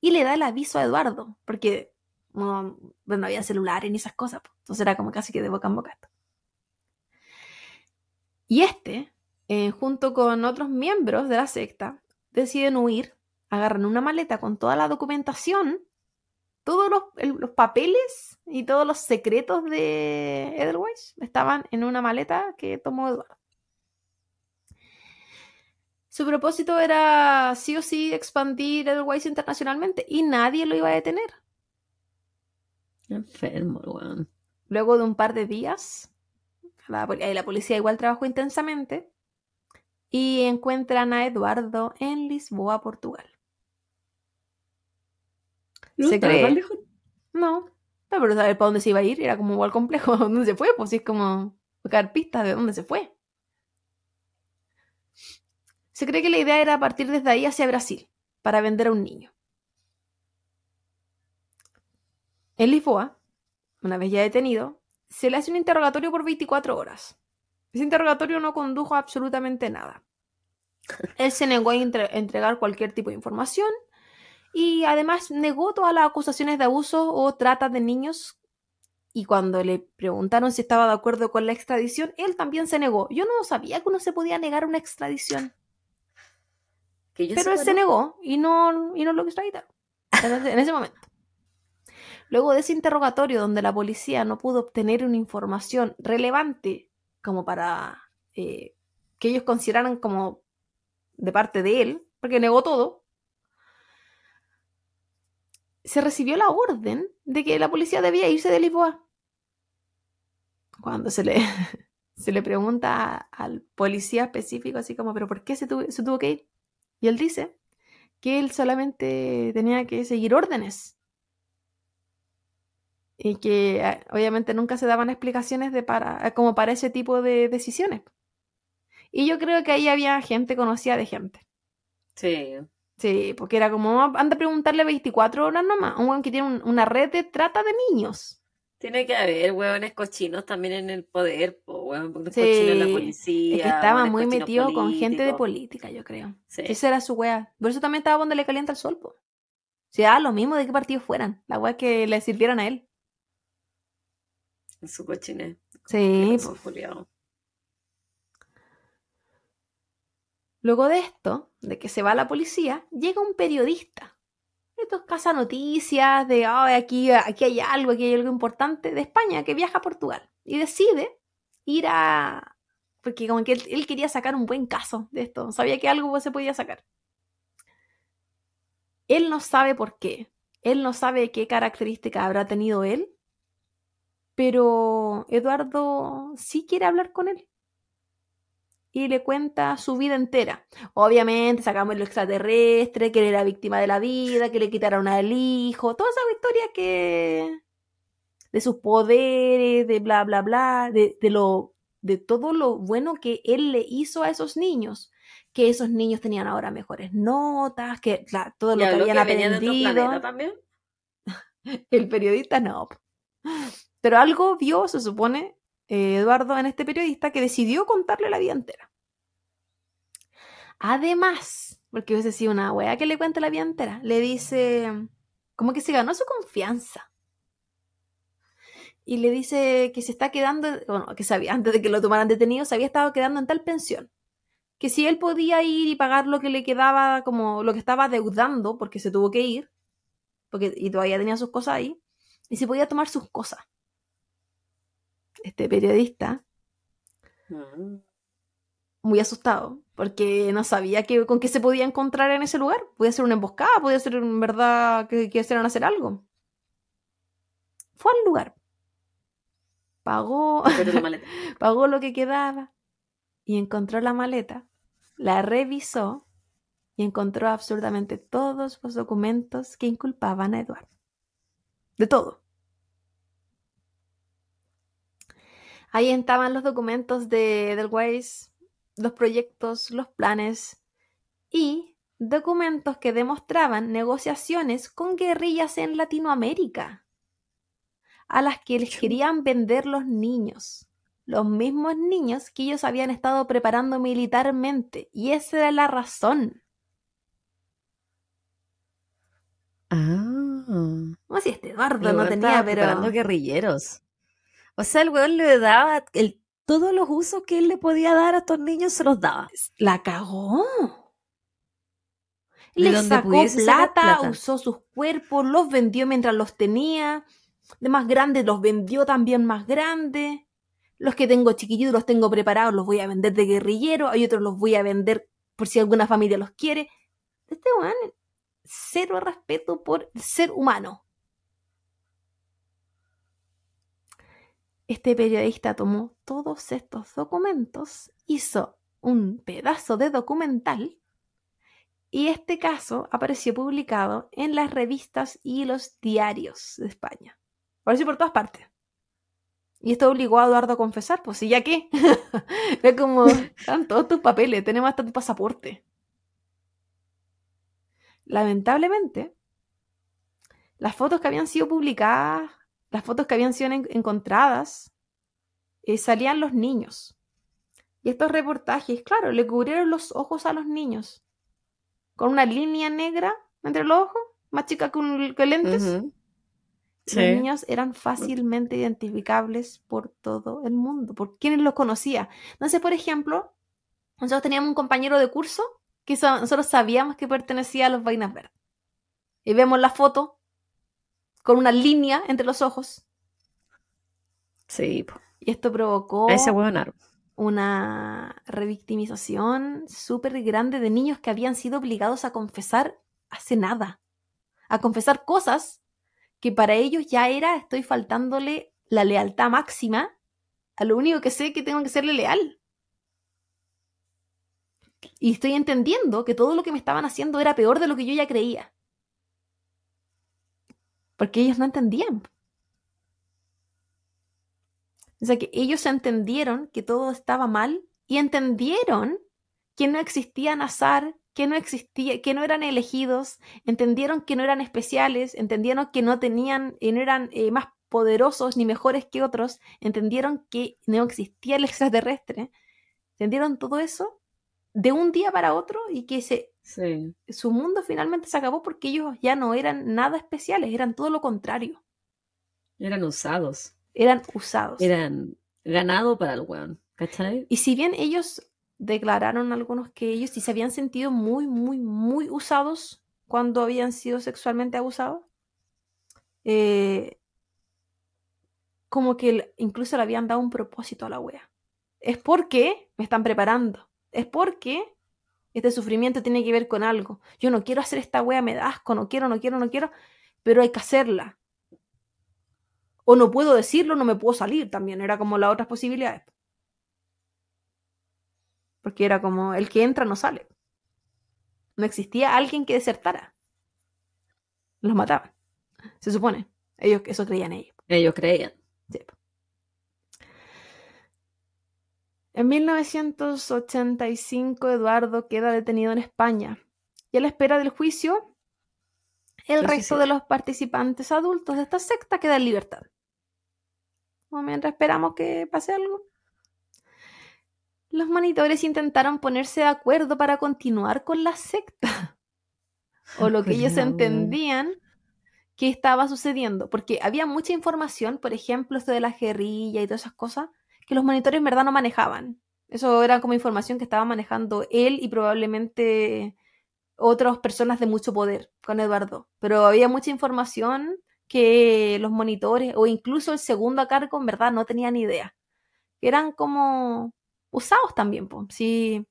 y le da el aviso a Eduardo, porque no, no había celulares ni esas cosas. Entonces era como casi que de boca en boca. esto. Y este, eh, junto con otros miembros de la secta, deciden huir, agarran una maleta con toda la documentación, todos los, el- los papeles y todos los secretos de Edelweiss estaban en una maleta que tomó Eduardo. Su propósito era sí o sí expandir Edelweiss internacionalmente y nadie lo iba a detener. Enfermo, weón. Luego de un par de días, la, eh, la policía igual trabajó intensamente y encuentran a Eduardo en Lisboa, Portugal. No Se cree. lejos. No, no, pero saber para dónde se iba a ir era como igual complejo. ¿Dónde se fue? Pues es como buscar pistas de dónde se fue. Se cree que la idea era partir desde ahí hacia Brasil para vender a un niño. En Lisboa, una vez ya detenido, se le hace un interrogatorio por 24 horas. Ese interrogatorio no condujo a absolutamente nada. Él se negó a entre- entregar cualquier tipo de información y además negó todas las acusaciones de abuso o trata de niños. Y cuando le preguntaron si estaba de acuerdo con la extradición, él también se negó. Yo no sabía que uno se podía negar una extradición. Que yo Pero él se negó y no, y no lo extraditaron en ese momento. Luego de ese interrogatorio donde la policía no pudo obtener una información relevante como para eh, que ellos consideraran como de parte de él, porque negó todo, se recibió la orden de que la policía debía irse de Lisboa. Cuando se le, se le pregunta al policía específico, así como, ¿pero por qué se, se tuvo que ir? Y él dice que él solamente tenía que seguir órdenes. Y que eh, obviamente nunca se daban explicaciones de para, eh, como para ese tipo de decisiones. Y yo creo que ahí había gente conocida de gente. Sí. Sí, porque era como, anda a preguntarle 24 horas nomás. Un weón que tiene un- una red de trata de niños. Tiene que haber hueones cochinos también en el poder, po, hueones Sí, cochinos en la Es policía. que estaba muy metido con gente de política, yo creo. Sí. Esa era su wea. Por eso también estaba donde le calienta el sol, po. Si da lo mismo de qué partido fueran. La wea que le sirvieran a él. En su cochine. Sí. Luego de esto, de que se va la policía, llega un periodista. Estos caza noticias de "Ay, aquí, aquí hay algo, aquí hay algo importante de España que viaja a Portugal y decide ir a. Porque como que él, él quería sacar un buen caso de esto, sabía que algo se podía sacar. Él no sabe por qué, él no sabe qué características habrá tenido él, pero Eduardo sí quiere hablar con él y le cuenta su vida entera. Obviamente sacamos lo extraterrestre, que él era víctima de la vida, que le quitaron al hijo, toda esa historia que de sus poderes, de bla bla bla, de, de lo de todo lo bueno que él le hizo a esos niños, que esos niños tenían ahora mejores notas, que la- todo ¿Y lo que habían que de aprendido. planeta también? El periodista no. Pero algo vio, se supone, eh, Eduardo en este periodista que decidió contarle la vida entera. Además, porque hubiese sido una wea que le cuente la vida entera, le dice, como que se ganó su confianza. Y le dice que se está quedando, bueno, que sabía, antes de que lo tomaran detenido, se había estado quedando en tal pensión. Que si él podía ir y pagar lo que le quedaba, como lo que estaba deudando, porque se tuvo que ir, porque y todavía tenía sus cosas ahí, y se podía tomar sus cosas. Este periodista, Mm. muy asustado, porque no sabía con qué se podía encontrar en ese lugar. Podía ser una emboscada, podía ser en verdad que quisieran hacer algo. Fue al lugar. Pagó, pagó lo que quedaba y encontró la maleta, la revisó y encontró absolutamente todos los documentos que inculpaban a Eduardo. De todo. Ahí estaban los documentos de Edelweiss, los proyectos, los planes y documentos que demostraban negociaciones con guerrillas en Latinoamérica a las que les querían vender los niños. Los mismos niños que ellos habían estado preparando militarmente. Y esa era la razón. Ah. No sé si este Eduardo no tenía, pero. preparando guerrilleros. O sea, el weón le daba el, todos los usos que él le podía dar a estos niños, se los daba. La cagó. Le sacó plata, plata. usó sus cuerpos, los vendió mientras los tenía. De más grandes los vendió también más grandes. Los que tengo chiquititos los tengo preparados, los voy a vender de guerrillero. Hay otros los voy a vender por si alguna familia los quiere. Este weón, cero respeto por el ser humano. Este periodista tomó todos estos documentos, hizo un pedazo de documental y este caso apareció publicado en las revistas y los diarios de España. Apareció por todas partes. Y esto obligó a Eduardo a confesar, pues, ¿y ya qué? Era como, están todos tus papeles, tenemos hasta tu pasaporte. Lamentablemente, las fotos que habían sido publicadas, las fotos que habían sido en- encontradas, eh, salían los niños. Y estos reportajes, claro, le cubrieron los ojos a los niños. Con una línea negra entre los ojos, más chica que, un, que lentes. Los Sí. niños eran fácilmente identificables por todo el mundo, por quienes los conocía. Entonces, por ejemplo, nosotros teníamos un compañero de curso que so- nosotros sabíamos que pertenecía a los vainas verdes. Y vemos la foto con una línea entre los ojos. Sí, po. Y esto provocó ese una revictimización súper grande de niños que habían sido obligados a confesar hace nada. A confesar cosas que para ellos ya era estoy faltándole la lealtad máxima a lo único que sé que tengo que serle leal. Y estoy entendiendo que todo lo que me estaban haciendo era peor de lo que yo ya creía. Porque ellos no entendían. O sea que ellos entendieron que todo estaba mal y entendieron que no existían azar, que no existía, que no eran elegidos, entendieron que no eran especiales, entendieron que no tenían, eh, no eran eh, más poderosos ni mejores que otros, entendieron que no existía el extraterrestre, entendieron todo eso de un día para otro y que se, Sí. su mundo finalmente se acabó porque ellos ya no eran nada especiales, eran todo lo contrario, Eran usados. eran usados. Eran ganado para el weón. ¿Cachai? Y si bien ellos declararon algunos que ellos sí se habían sentido muy, muy, muy usados cuando habían sido sexualmente abusados, eh, como que incluso le habían dado un propósito a la wea. Es porque me están preparando. Es porque este sufrimiento tiene que ver con algo. Yo no quiero hacer esta wea, me da asco, no quiero, no quiero, no quiero, pero hay que hacerla. O no puedo decirlo, no me puedo salir también. Era como las otras posibilidades. Porque era como el que entra no sale. No existía alguien que desertara. Los mataban. Se supone. Ellos eso creían ellos. Ellos creían. Sí. En 1985 Eduardo queda detenido en España y a la espera del juicio el resto de los participantes adultos de esta secta queda en libertad. O mientras esperamos que pase algo. Los monitores intentaron ponerse de acuerdo para continuar con la secta. O lo que ellos entendían que estaba sucediendo. Porque había mucha información, por ejemplo, esto de la guerrilla y todas esas cosas, que los monitores en verdad no manejaban. Eso era como información que estaba manejando él y probablemente otras personas de mucho poder con Eduardo. Pero había mucha información que los monitores o incluso el segundo a cargo en verdad no tenían idea. Eran como usados también, pues. Sí.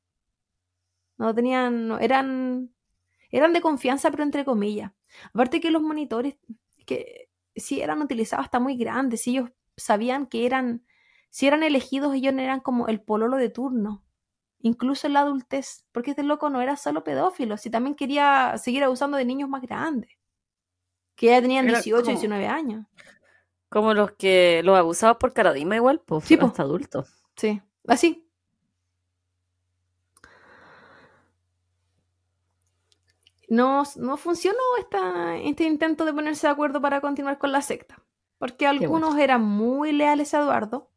No tenían, eran, eran de confianza, pero entre comillas. Aparte que los monitores, que sí eran utilizados hasta muy grandes, ellos sabían que eran, si eran elegidos, ellos no eran como el pololo de turno, incluso en la adultez, porque este loco no era solo pedófilo, si también quería seguir abusando de niños más grandes, que ya tenían Era 18, como- 19 años. Como los que los abusados por caradima igual, pues. Sí, po. Hasta adultos. Sí, así. No, no funcionó esta, este intento de ponerse de acuerdo para continuar con la secta, porque algunos eran muy leales a Eduardo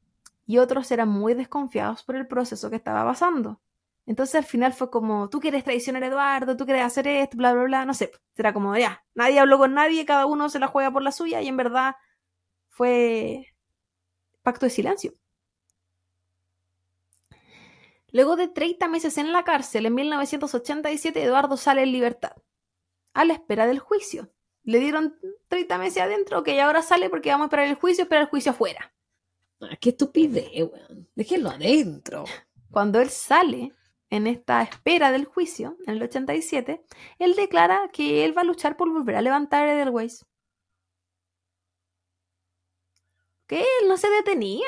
y otros eran muy desconfiados por el proceso que estaba pasando. Entonces al final fue como, tú quieres traicionar a Eduardo, tú quieres hacer esto, bla, bla, bla, no sé. Era como, ya, nadie habló con nadie, cada uno se la juega por la suya y en verdad fue pacto de silencio. Luego de 30 meses en la cárcel, en 1987, Eduardo sale en libertad, a la espera del juicio. Le dieron 30 meses adentro, ok, ahora sale porque vamos a esperar el juicio, esperar el juicio afuera. Ah, qué estupidez, weón. Déjenlo adentro. Cuando él sale en esta espera del juicio, en el 87, él declara que él va a luchar por volver a levantar a Edelweiss. Que él no se detenía.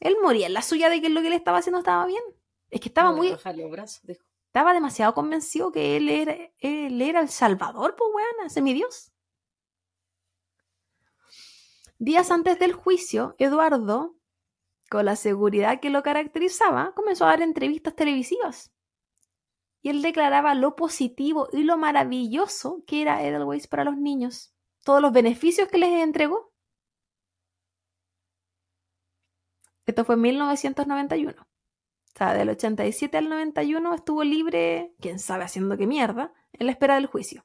Él moría en la suya de que lo que él estaba haciendo estaba bien. Es que estaba muy, los brazos, dijo. estaba demasiado convencido que él era, él era el salvador, pues weón, ese mi Dios. Días antes del juicio, Eduardo, con la seguridad que lo caracterizaba, comenzó a dar entrevistas televisivas. Y él declaraba lo positivo y lo maravilloso que era Edelweiss para los niños, todos los beneficios que les entregó. Esto fue en 1991. O sea, del 87 al 91 estuvo libre, quién sabe haciendo qué mierda, en la espera del juicio.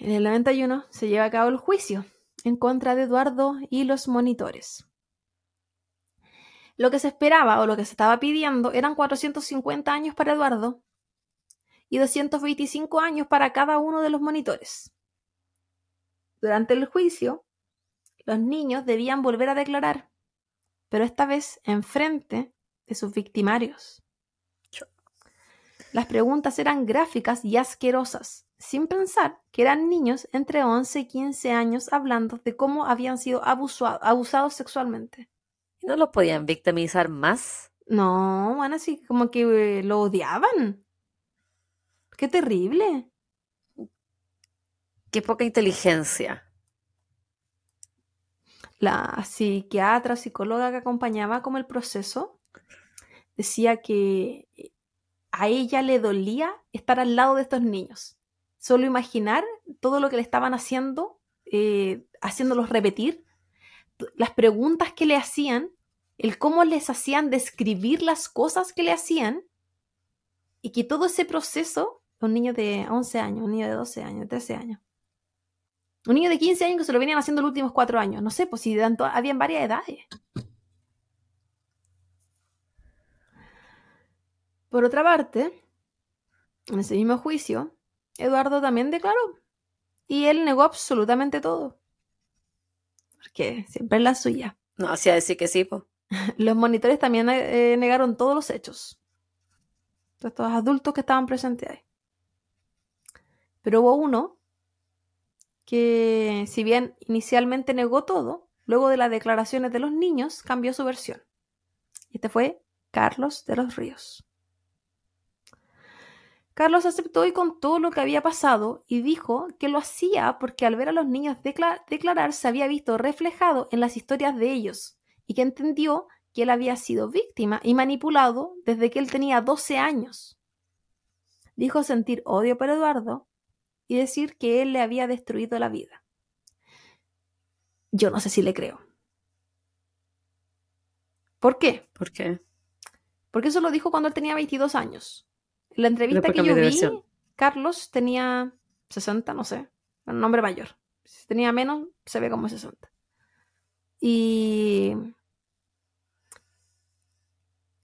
En el 91 se lleva a cabo el juicio en contra de Eduardo y los monitores. Lo que se esperaba o lo que se estaba pidiendo eran 450 años para Eduardo y 225 años para cada uno de los monitores. Durante el juicio, los niños debían volver a declarar, pero esta vez enfrente de sus victimarios. Las preguntas eran gráficas y asquerosas, sin pensar que eran niños entre 11 y 15 años hablando de cómo habían sido abusados sexualmente. ¿No los podían victimizar más? No, bueno, así como que lo odiaban. Qué terrible. Qué poca inteligencia. La psiquiatra, psicóloga que acompañaba como el proceso, decía que a ella le dolía estar al lado de estos niños. Solo imaginar todo lo que le estaban haciendo, eh, haciéndolos repetir, las preguntas que le hacían, el cómo les hacían describir las cosas que le hacían, y que todo ese proceso un niño de 11 años, un niño de 12 años, de 13 años. Un niño de 15 años que se lo venían haciendo los últimos 4 años. No sé, pues si habían varias edades. Por otra parte, en ese mismo juicio, Eduardo también declaró. Y él negó absolutamente todo. Porque siempre es la suya. No, hacía decir que sí, pues. Los monitores también eh, negaron todos los hechos. Todos estos adultos que estaban presentes ahí. Pero hubo uno que, si bien inicialmente negó todo, luego de las declaraciones de los niños cambió su versión. Este fue Carlos de los Ríos. Carlos aceptó y contó lo que había pasado y dijo que lo hacía porque al ver a los niños declarar se había visto reflejado en las historias de ellos y que entendió que él había sido víctima y manipulado desde que él tenía 12 años. Dijo sentir odio por Eduardo y decir que él le había destruido la vida. Yo no sé si le creo. ¿Por qué? ¿Por qué? Porque eso lo dijo cuando él tenía 22 años. La entrevista que yo vi, Carlos tenía 60, no sé, un hombre mayor. Si tenía menos, se ve como 60. Y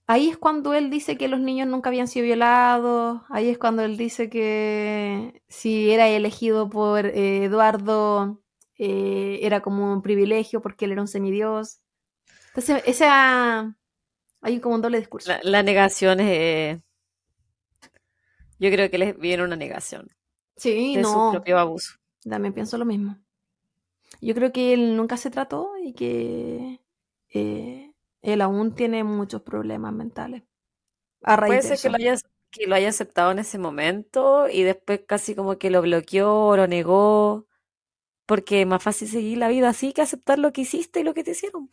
Ahí es cuando él dice que los niños nunca habían sido violados, ahí es cuando él dice que si era elegido por eh, Eduardo eh, era como un privilegio porque él era un semidios. Entonces, esa... Hay como un doble discurso. La, negación es... Yo creo que les viene una negación. Sí, de no. su propio abuso. También pienso lo mismo. Yo creo que él nunca se trató y que... Eh, él aún tiene muchos problemas mentales. A raíz Puede ser que lo, haya, que lo haya aceptado en ese momento y después casi como que lo bloqueó, lo negó, porque es más fácil seguir la vida así que aceptar lo que hiciste y lo que te hicieron.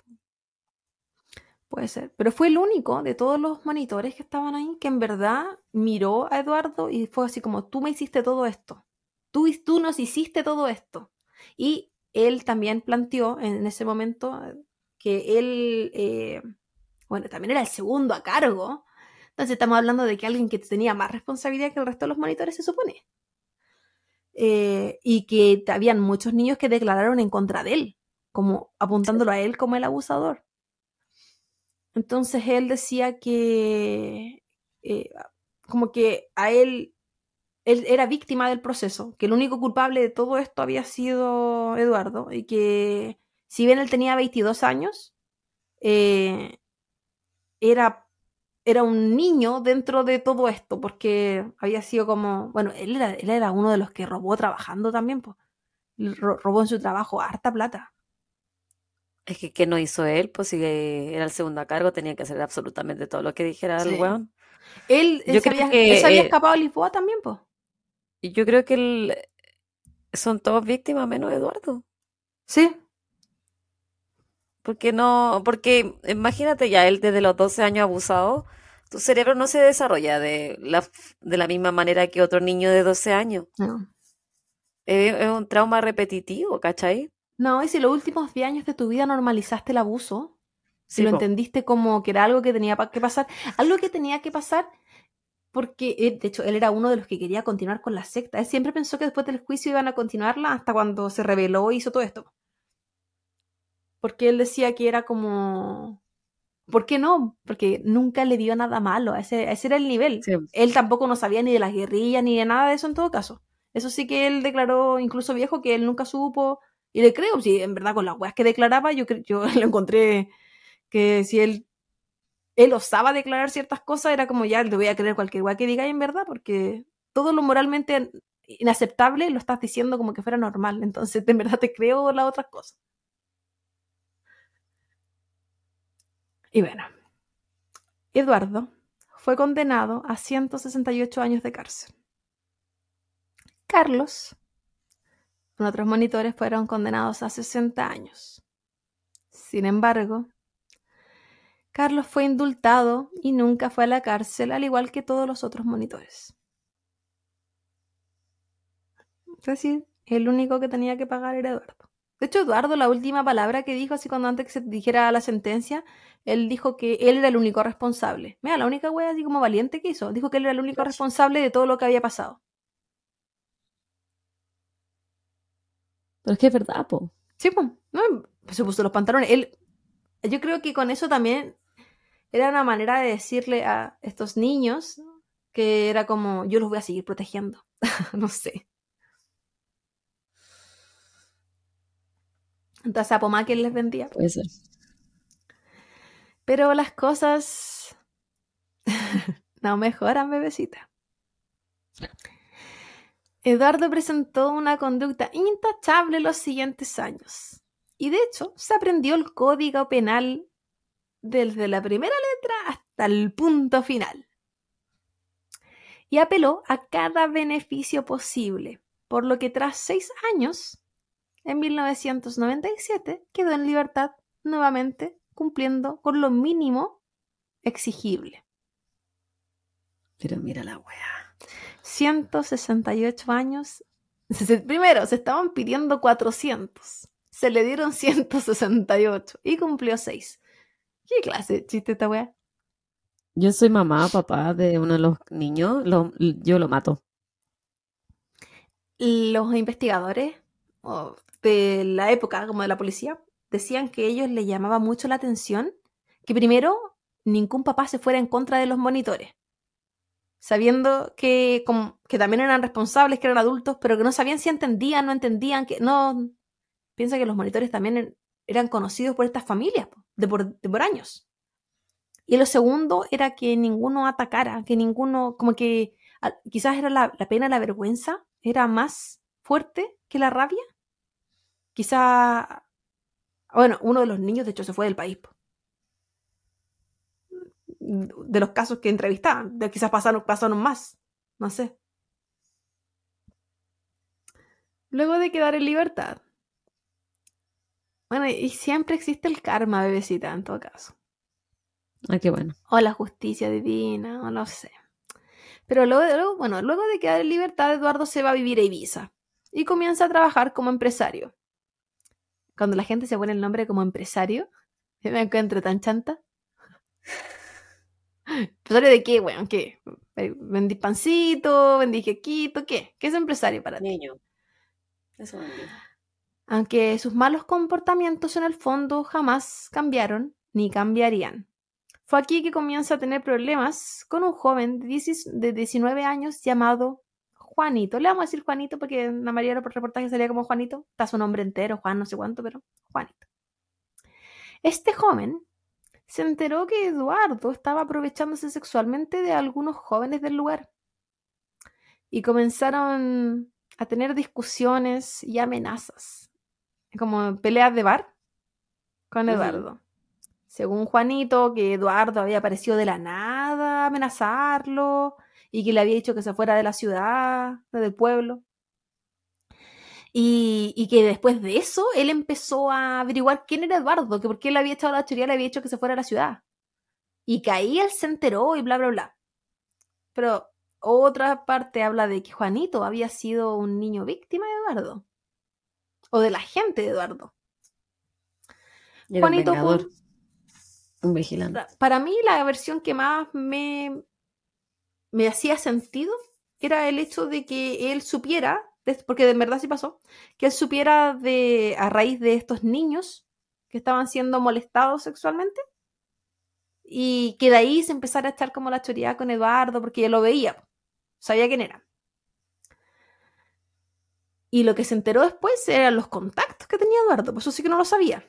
Puede ser, pero fue el único de todos los monitores que estaban ahí que en verdad miró a Eduardo y fue así como, tú me hiciste todo esto, tú, tú nos hiciste todo esto. Y él también planteó en ese momento, que él, eh, bueno, también era el segundo a cargo. Entonces estamos hablando de que alguien que tenía más responsabilidad que el resto de los monitores se supone. Eh, y que habían muchos niños que declararon en contra de él, como apuntándolo a él como el abusador. Entonces él decía que, eh, como que a él, él era víctima del proceso, que el único culpable de todo esto había sido Eduardo y que si bien él tenía 22 años, eh, era, era un niño dentro de todo esto, porque había sido como, bueno, él era, él era uno de los que robó trabajando también, pues. Robó en su trabajo harta plata. Es que, ¿qué no hizo él? Pues si era el segundo a cargo, tenía que hacer absolutamente todo lo que dijera el weón. Él, yo se había, que, él había eh, escapado a Lisboa también, pues. Yo creo que él, son todos víctimas menos Eduardo. Sí, porque no, porque imagínate ya, él desde los 12 años abusado, tu cerebro no se desarrolla de la, de la misma manera que otro niño de 12 años. No. Es, un trauma repetitivo, ¿cachai? No, y si los últimos 10 años de tu vida normalizaste el abuso, si lo entendiste como que era algo que tenía que pasar, algo que tenía que pasar porque, de hecho, él era uno de los que quería continuar con la secta. Él siempre pensó que después del juicio iban a continuarla hasta cuando se reveló y hizo todo esto porque él decía que era como ¿Por qué no? Porque nunca le dio nada malo, ese, ese era el nivel. Sí. Él tampoco no sabía ni de las guerrillas ni de nada de eso en todo caso. Eso sí que él declaró, incluso viejo, que él nunca supo. Y le creo, si en verdad con las weas que declaraba, yo, yo lo encontré que si él, él osaba declarar ciertas cosas, era como ya le voy a creer cualquier wea que diga en verdad, porque todo lo moralmente inaceptable lo estás diciendo como que fuera normal. Entonces, en verdad te creo las otras cosas. Y bueno, Eduardo fue condenado a 168 años de cárcel. Carlos, otros monitores, fueron condenados a 60 años. Sin embargo, Carlos fue indultado y nunca fue a la cárcel, al igual que todos los otros monitores. Es decir, el único que tenía que pagar era Eduardo. De hecho, Eduardo, la última palabra que dijo, así cuando antes que se dijera la sentencia, él dijo que él era el único responsable. Mira, la única wea así como valiente que hizo. Dijo que él era el único responsable de todo lo que había pasado. Pero es que es verdad, po. Sí, pues, no, se puso los pantalones. Él, yo creo que con eso también era una manera de decirle a estos niños que era como, yo los voy a seguir protegiendo. no sé. Entonces a Pomá que él les vendía. Puede ser. Pero las cosas no mejoran, bebecita. Eduardo presentó una conducta intachable los siguientes años. Y de hecho, se aprendió el código penal desde la primera letra hasta el punto final. Y apeló a cada beneficio posible, por lo que tras seis años, en 1997, quedó en libertad nuevamente cumpliendo con lo mínimo exigible. Pero mira la wea. 168 años. Primero, se estaban pidiendo 400. Se le dieron 168 y cumplió 6. ¿Qué clase de chiste esta weá? Yo soy mamá, papá de uno de los niños, lo- yo lo mato. Los investigadores de la época, como de la policía, decían que ellos les llamaba mucho la atención que primero ningún papá se fuera en contra de los monitores. Sabiendo que, que también eran responsables, que eran adultos, pero que no sabían si entendían, no entendían, que no. Piensa que los monitores también er- eran conocidos por estas familias, de por, de por años. Y lo segundo era que ninguno atacara, que ninguno, como que a- quizás era la, la pena, la vergüenza, era más fuerte que la rabia. Quizá, bueno, uno de los niños de hecho se fue del país. po. De los casos que entrevistaban, de quizás pasaron, pasaron más, no sé. Luego de quedar en libertad. Bueno, y siempre existe el karma, bebecita, en todo caso. Ah, qué bueno. O la justicia divina, o no sé. Pero luego, luego- bueno, luego de quedar en libertad, Eduardo se va a vivir a Ibiza y comienza a trabajar como empresario. Cuando la gente se pone el nombre como empresario, yo me encuentro tan chanta. ¿Empresario de qué, weón? ¿Qué? Eh, ¿Vendí pancito? ¿Vendí quequito? ¿Qué? ¿Qué es empresario para ti? Niño. Eso vendí. Aunque sus malos comportamientos en el fondo jamás cambiaron ni cambiarían. Fue aquí que comienza a tener problemas con un joven de 10 de 19 años llamado Juanito. Le vamos a decir Juanito porque en la mayoría de los reportajes salía como Juanito. Está su nombre entero, Juan no sé cuánto, pero Juanito. Este joven se enteró que Eduardo estaba aprovechándose sexualmente de algunos jóvenes del lugar. Y comenzaron a tener discusiones y amenazas, como peleas de bar con. Eduardo. Según Juanito, que Eduardo había aparecido de la nada a amenazarlo y que le había dicho que se fuera de la ciudad, del pueblo. Y, y que después de eso él empezó a averiguar quién era Eduardo, que por qué le había echado la teoría, le había dicho que se fuera a la ciudad. Y que ahí él se enteró y bla, bla, bla. Pero otra parte habla de que Juanito había sido un niño víctima de Eduardo. O de la gente de Eduardo. Era Juanito vengador, un- un vigilante. Para mí la versión que más me, me hacía sentido era el hecho de que él supiera, porque de verdad sí pasó, que él supiera de, a raíz de estos niños que estaban siendo molestados sexualmente, y que de ahí se empezara a echar como la choría con Eduardo porque ya lo veía, sabía quién era. Y lo que se enteró después eran los contactos que tenía Eduardo, pues eso sí que no lo sabía.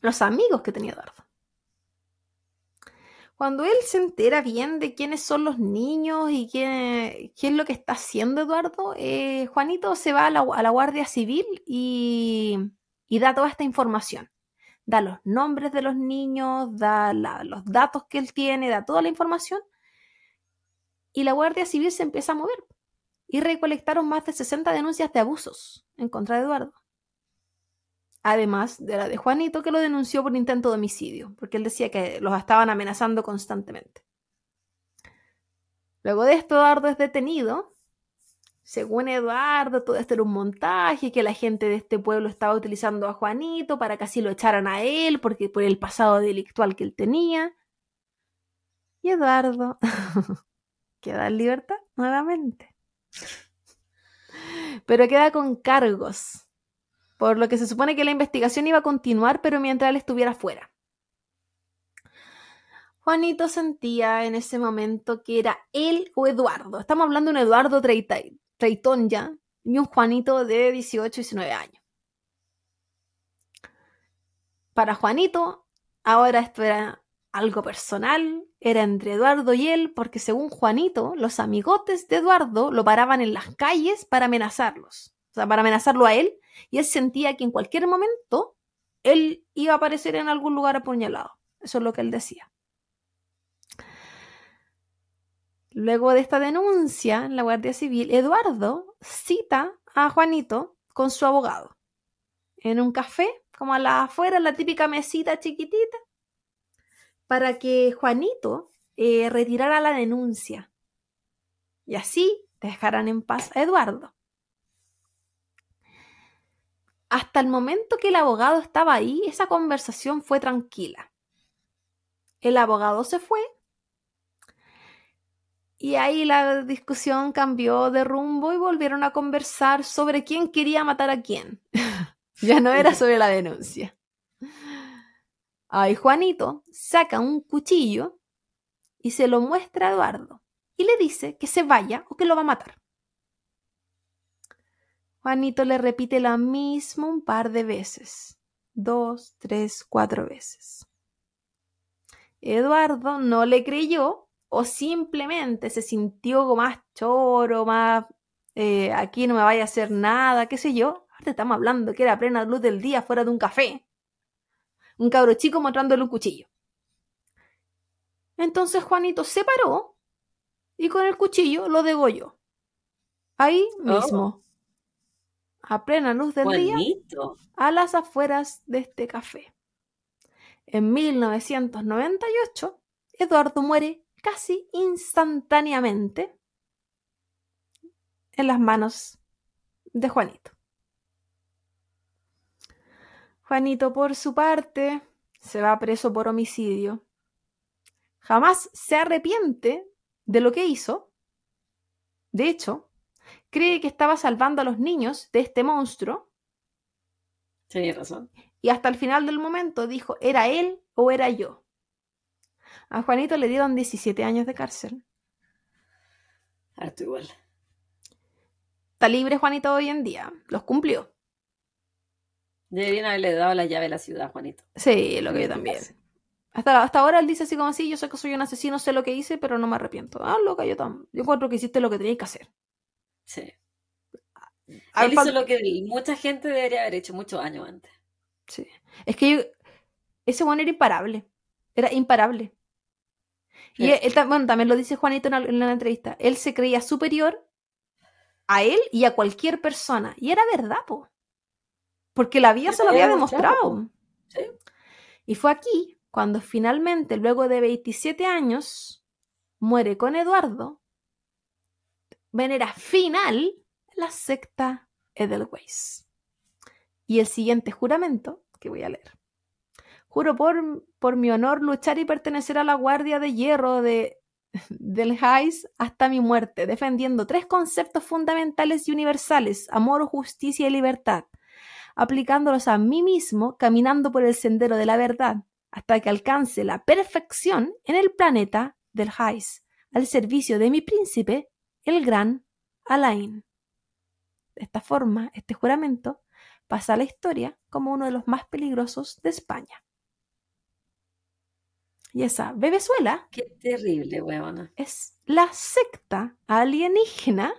Los amigos que tenía Eduardo. Cuando él se entera bien de quiénes son los niños y qué, es lo que está haciendo Eduardo, eh, Juanito se va a la, Guardia Civil y, da toda esta información. Da los nombres de los niños, da los datos que él tiene, da toda la información. Y la Guardia Civil se empieza a mover. Y recolectaron más de 60 denuncias de abusos en contra de Eduardo además de la de Juanito, que lo denunció por intento de homicidio, porque él decía que los estaban amenazando constantemente. Luego de esto, Eduardo es detenido. Según Eduardo, todo esto era un montaje, que la gente de este pueblo estaba utilizando a Juanito para que así lo echaran a él, porque por el pasado delictual que él tenía. Y Eduardo queda en libertad nuevamente. Pero queda con cargos por lo que se supone que la investigación iba a continuar, pero mientras él estuviera fuera. Juanito sentía en ese momento que era él o Eduardo. Estamos hablando de un Eduardo Treitón ya y un Juanito de 18, 19 años. Para Juanito, ahora esto era algo personal, era entre Eduardo y él, porque según Juanito, los amigotes de Eduardo lo paraban en las calles para amenazarlos. O sea, para amenazarlo a él y él sentía que en cualquier momento él iba a aparecer en algún lugar apuñalado. Eso es lo que él decía. Luego de esta denuncia en la Guardia Civil, Eduardo cita a Juanito con su abogado en un café, como a la afuera, la típica mesita chiquitita, para que Juanito eh, retirara la denuncia y así dejaran en paz a Eduardo hasta el momento que el abogado estaba ahí, esa conversación fue tranquila. El abogado se fue y ahí la discusión cambió de rumbo y volvieron a conversar sobre quién quería matar a quién. ya no era sobre la denuncia. Ahí Juanito saca un cuchillo y se lo muestra a Eduardo y le dice que se vaya o que lo va a matar. Juanito le repite lo mismo un par de veces. Dos, tres, cuatro veces. Eduardo no le creyó o simplemente se sintió más choro, más eh, aquí no me vaya a hacer nada, qué sé yo. Ahora estamos hablando que era plena luz del día fuera de un café. Un cabro chico mostrándole un cuchillo. Entonces Juanito se paró y con el cuchillo lo degolló. Ahí mismo. Oh a plena luz del día a las afueras de este café. En 1998, Eduardo muere casi instantáneamente en las manos de Juanito. Juanito, por su parte, se va preso por homicidio. Jamás se arrepiente de lo que hizo. De hecho, cree que estaba salvando a los niños de este monstruo. Tenía razón. Y hasta el final del momento dijo, ¿era él o era yo? A Juanito le dieron 17 años de cárcel. Harto igual. Está libre Juanito hoy en día. Los cumplió. Deberían haberle dado la llave a la ciudad, Juanito. Sí, lo que yo también. Hasta, hasta ahora él dice así como así, yo sé que soy un asesino, sé lo que hice, pero no me arrepiento. Ah, loca, yo también. Yo encuentro que hiciste lo que tenías que hacer. Sí. Él hizo lo que mucha gente debería haber hecho muchos años antes. Sí. Es que ese bueno era imparable. Era imparable. Y él, bueno, también lo dice Juanito en la, entrevista. Él se creía superior a él y a cualquier persona. Y era verdad, po. Porque la vida se lo había demostrado. Sí. Y fue aquí cuando finalmente, luego de 27 años, muere con Eduardo manera final la secta Edelweiss. Y el siguiente juramento que voy a leer. Juro por, por mi honor luchar y pertenecer a la Guardia de Hierro de, del Heis hasta mi muerte, defendiendo tres conceptos fundamentales y universales, amor, justicia y libertad, aplicándolos a mí mismo, caminando por el sendero de la verdad, hasta que alcance la perfección en el planeta del Hais, al servicio de mi príncipe, el gran Alain. De esta forma, este juramento pasa a la historia como uno de los más peligrosos de España. Y esa Bebezuela Qué terrible, weona. es la secta alienígena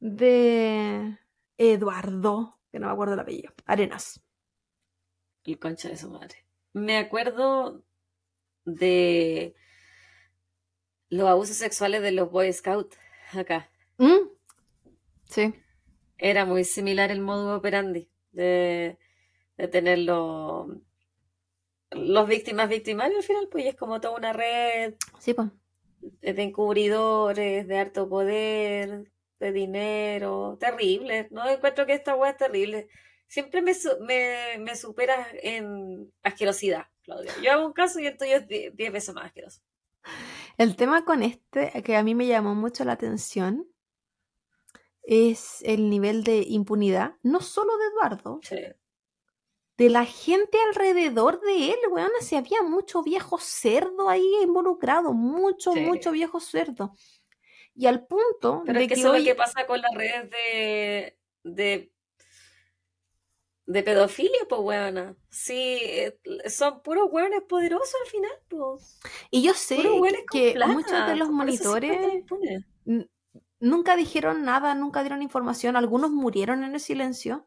de Eduardo, que no me acuerdo el apellido, Arenas. El concha de su madre. Me acuerdo de los abusos sexuales de los Boy Scouts acá. ¿Mm? Sí. Era muy similar el modus operandi de, de tener los, los víctimas victimarios al final, pues y es como toda una red Sí, pues. de encubridores, de harto poder, de dinero, terrible. No encuentro que esta weá es terrible. Siempre me, me, me superas en asquerosidad, Claudia. Yo hago un caso y el tuyo es die- diez veces más asqueroso. El tema con este, que a mí me llamó mucho la atención, es el nivel de impunidad, no solo de Eduardo, Sí. de la gente alrededor de él, weón. Si había mucho viejo cerdo ahí involucrado, mucho, Sí. mucho viejo cerdo. Y al punto Pero de es que que eso es hoy, lo que pasa con las redes de, de, de pedofilia, pues, weona. Sí, eh, son puros weones poderosos al final, pues. y yo sé que plata. muchos de los monitores nunca dijeron nada, nunca dieron información, algunos murieron en el silencio.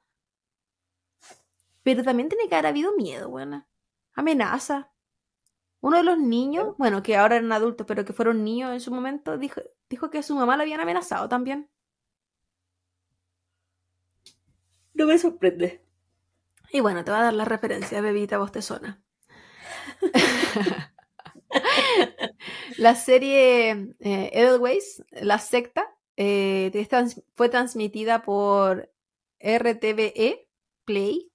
Pero también tiene que haber habido miedo, buena. Amenaza. Uno de los niños, bueno, que ahora eran adultos, pero que fueron niños en su momento, dijo, dijo que a su mamá la habían amenazado también. No me sorprende. Y bueno, te voy a dar la referencia, bebita bostezona. la serie eh, Edelweiss, La Secta, eh, trans- fue transmitida por RTVE Play.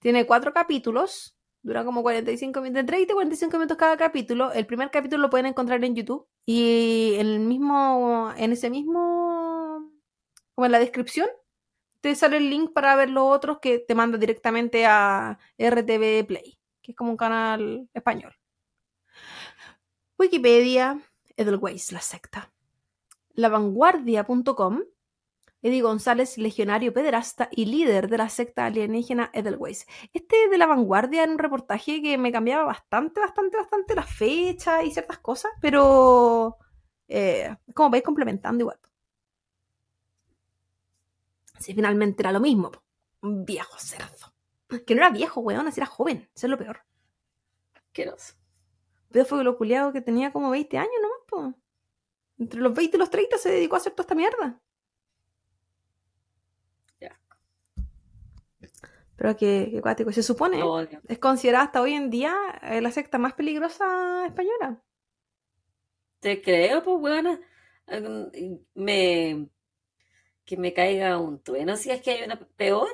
Tiene cuatro capítulos, dura como 45 minutos, 30 y 45 minutos cada capítulo. El primer capítulo lo pueden encontrar en YouTube y en el mismo, en ese mismo, como en la descripción, te sale el link para ver los otros que te manda directamente a RTV Play, que es como un canal español. Wikipedia, Edelweiss, la secta. Lavanguardia.com, Eddie González, legionario pederasta y líder de la secta alienígena Edelweiss. Este de la vanguardia era un reportaje que me cambiaba bastante, bastante, bastante la fecha y ciertas cosas, pero eh, como veis complementando igual. Si finalmente era lo mismo, un viejo cerdo. Que no era viejo, weón, así era joven, eso es lo peor. Asqueroso. Pero fue lo culiado que tenía como 20 años nomás, po. Entre los 20 y los 30 se dedicó a hacer toda esta mierda. Ya. Pero que, que cuático. Se supone, es considerada hasta hoy en día eh, la secta más peligrosa española. Te creo, pues. Mm, Me... Que me caiga un trueno si es que hay una peor.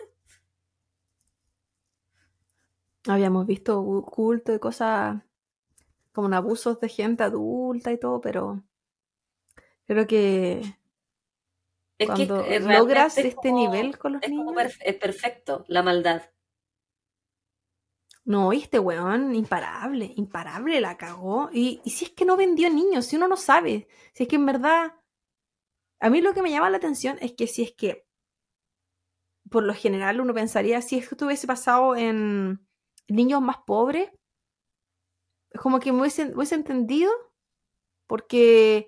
Habíamos visto culto y cosas como en abusos de gente adulta y todo, pero creo que Es cuando logras es este como- nivel con los es niños. perf- es perfecto, la maldad. No, este weón, imparable, imparable, la cagó. Y, y si es que no vendió niños, si uno no sabe, si es que en verdad. A mí lo que me llama la atención es que si es que, por lo general, uno pensaría, si esto hubiese pasado en niños más pobres, es como que me hubiese, hubiese entendido, porque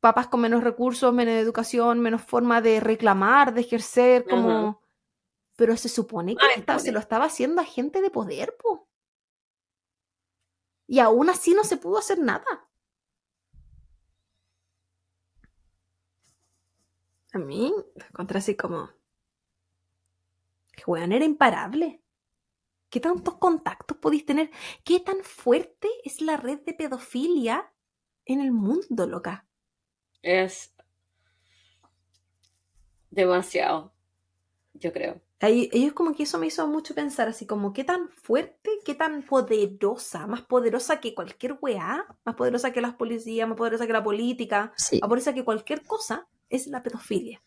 papás con menos recursos, menos educación, menos forma de reclamar, de ejercer, como... Pero se supone que Ah, se lo estaba haciendo a gente de poder, po. Y aún así no se pudo hacer nada. A mí me encontré así como... Que weón era imparable. ¿Qué tantos contactos podéis tener? ¿Qué tan fuerte es la red de pedofilia en el mundo, loca? Es demasiado, yo creo. Ahí- ellos como que eso me hizo mucho pensar, así como qué tan fuerte, qué tan poderosa, más poderosa que cualquier weá, más poderosa que las policías, más poderosa que la política, Sí. más poderosa que cualquier cosa, es la pedofilia.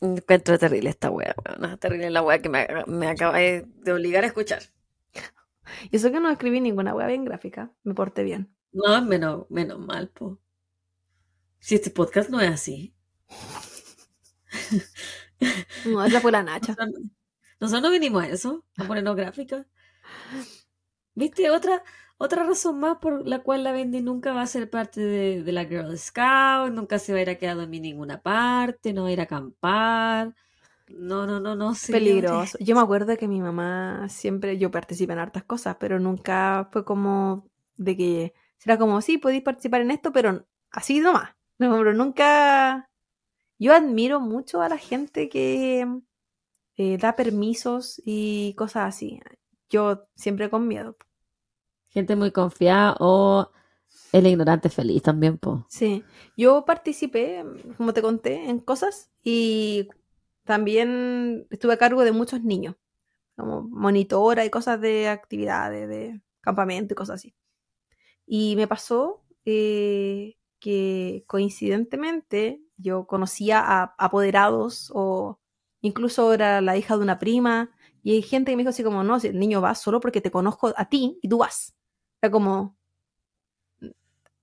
Encuentro terrible esta wea, weón. Terrible la wea que me, me acaba de, de obligar a escuchar. Y eso que no escribí ninguna wea bien gráfica. Me porté bien. No, menos, menos mal, po. Si este podcast no es así. No, esa fue la Nacha. Nosotros, nosotros no vinimos a eso, a ponernos gráfica. ¿Viste? Otra, otra razón más por la cual la Bendy nunca va a ser parte de, de la Girl Scout, nunca se va a ir a quedar en ninguna parte, no va a ir a acampar. No, no, no, no. señores. Peligroso. Yo me acuerdo que mi mamá siempre, yo participé en hartas cosas, pero nunca fue como de que, era como, sí, podéis participar en esto, pero así nomás. No, pero nunca... Yo admiro mucho a la gente que eh, da permisos y cosas así. Yo siempre con miedo. Gente muy confiada o el ignorante feliz también, po. Sí, yo participé, como te conté, en cosas y también estuve a cargo de muchos niños, como monitora y cosas de actividades, de campamento y cosas así. Y me pasó eh, que coincidentemente yo conocía a apoderados o incluso era la hija de una prima y hay gente que me dijo así como, no, si el niño va solo porque te conozco a ti y tú vas. Era como...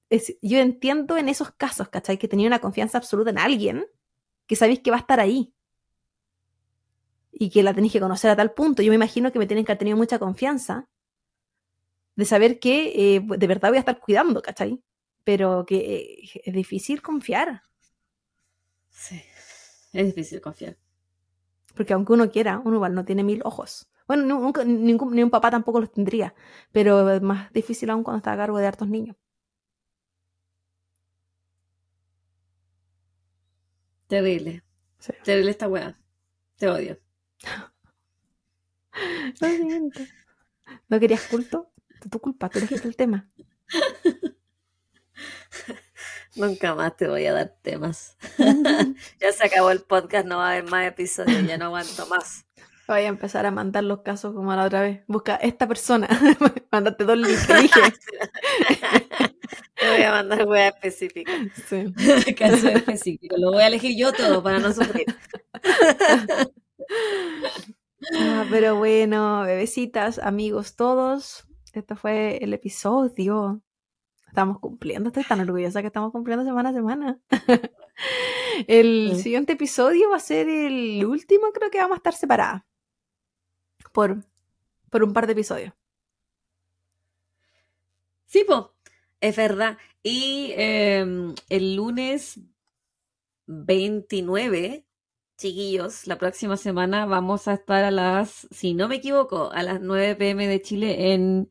es- yo entiendo en esos casos, ¿cachai? Que tenía una confianza absoluta en alguien que sabéis que va a estar ahí y que la tenéis que conocer a tal punto. Yo me imagino que me tienen que haber tenido mucha confianza de saber que eh, de verdad voy a estar cuidando, ¿cachai? Pero que eh, es difícil confiar, Sí, es difícil confiar. porque aunque uno quiera, uno igual no tiene mil ojos. Bueno, nu- nunca, ningún, ni un papá tampoco los tendría, pero es más difícil aún cuando está a cargo de hartos niños. Terrible. Sí. Terrible esta wea. Te odio. Lo siento. ¿No querías culto? Es tu culpa, tú elegiste el tema. Nunca más te voy a dar temas. ya se acabó el podcast, no va a haber más episodios, ya no aguanto más. Voy a empezar a mandar los casos como la otra vez. Busca esta persona. Mándate dos links. Elige. Te voy a mandar wea específica. Sí. Caso específico. Lo voy a elegir yo todo para no sufrir. Ah, pero bueno, bebecitas, amigos todos, este fue el episodio. Estamos cumpliendo, estoy tan orgullosa que estamos cumpliendo semana a semana. el Sí. siguiente episodio va a ser el último, creo que vamos a estar separadas. Por, por un par de episodios. Sí, po, es verdad. Y em, el lunes 29, chiquillos, La próxima semana vamos a estar a las, si no me equivoco, a las 9 pm de Chile en,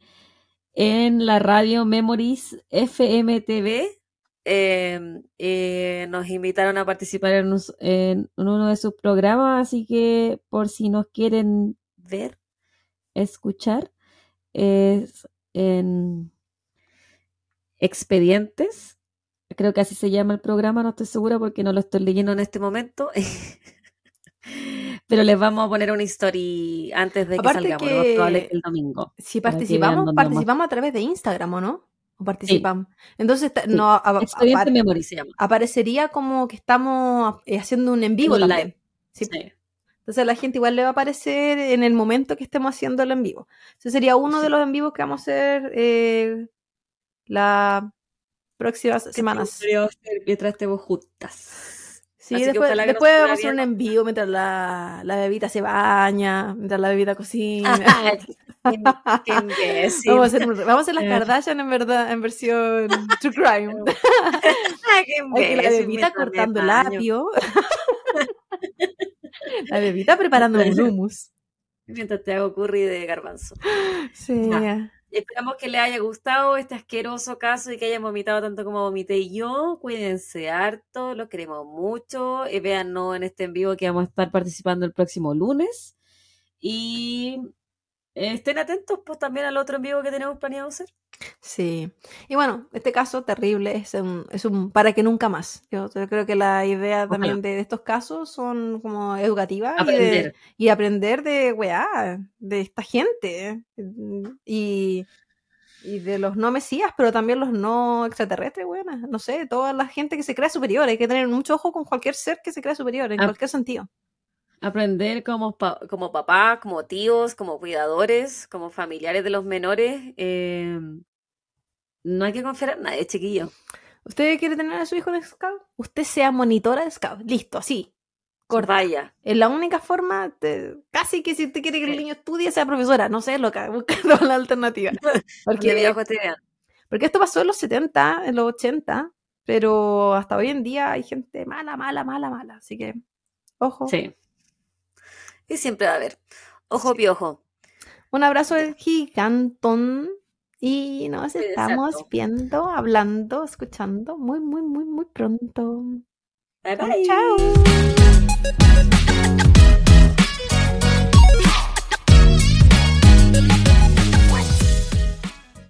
en la radio Memories FMTV. em, eh, nos invitaron a participar en, en uno de sus programas, así que por si nos quieren ver. escuchar, es en Expedientes. Creo que así se llama el programa, no estoy segura porque no lo estoy leyendo en este momento. Pero les vamos a poner una story antes de que Aparte salgamos. que- lo probable el domingo. Si participamos, participamos a través de Instagram, ¿o no? ¿O participamos? Entonces, Sí. no, a- a- aparecería como que estamos eh, haciendo un en vivo live. también. Sí, Sí. Entonces a la gente igual le va a aparecer en el momento que estemos haciéndolo en vivo. Ese sería uno de los en vivos que vamos a hacer eh, las próximas semanas. Mientras estemos juntas. Sí, Así después, vamos a hacer un vean. en vivo mientras la, la bebita se baña, mientras la bebita cocina. Vamos, a hacer, vamos a hacer las Eh. Kardashian en verdad, en versión True Crime. Qué Hay que la bebita cortando el apio. La bebita preparando un hummus. Mientras te hago curry de garbanzo. Sí. Esperamos que les haya gustado este asqueroso caso y que hayan vomitado tanto como vomité yo. Cuídense harto, los queremos mucho. Y véannos en este en vivo que vamos a estar participando el próximo lunes. Y eh, estén atentos pues también al otro en vivo que tenemos planeado hacer. Sí. Y bueno, este caso terrible es un, es un para que nunca más. Yo creo que la idea también de, de estos casos son como educativas y de, Aprender. y aprender de weá, de esta gente. Y, Y de los no mesías, pero también los no extraterrestres, no sé, toda la gente que se crea superior. Hay que tener mucho ojo con cualquier ser que se crea superior, en Ah. cualquier sentido. Aprender como pa- Como papás, como tíos, como cuidadores, como familiares de los menores, eh, no hay que confiar en nadie, chiquillo. ¿Usted quiere tener a su hijo en Scout? Usted sea monitora de Scout. Listo, así. Corta. Vaya. Es la única forma, de- casi que si usted quiere que el niño estudie, sea profesora. No sé, loca, busca toda la alternativa. Porque porque esto pasó en los 70, en los 80, pero hasta hoy en día hay gente mala, mala, mala, mala. Así que, ojo. Sí. Y siempre va a haber. Ojo piojo. Un abrazo gigantón. Y nos estamos Exacto. viendo, hablando, escuchando muy, muy, muy, muy pronto. Bye bye. chao.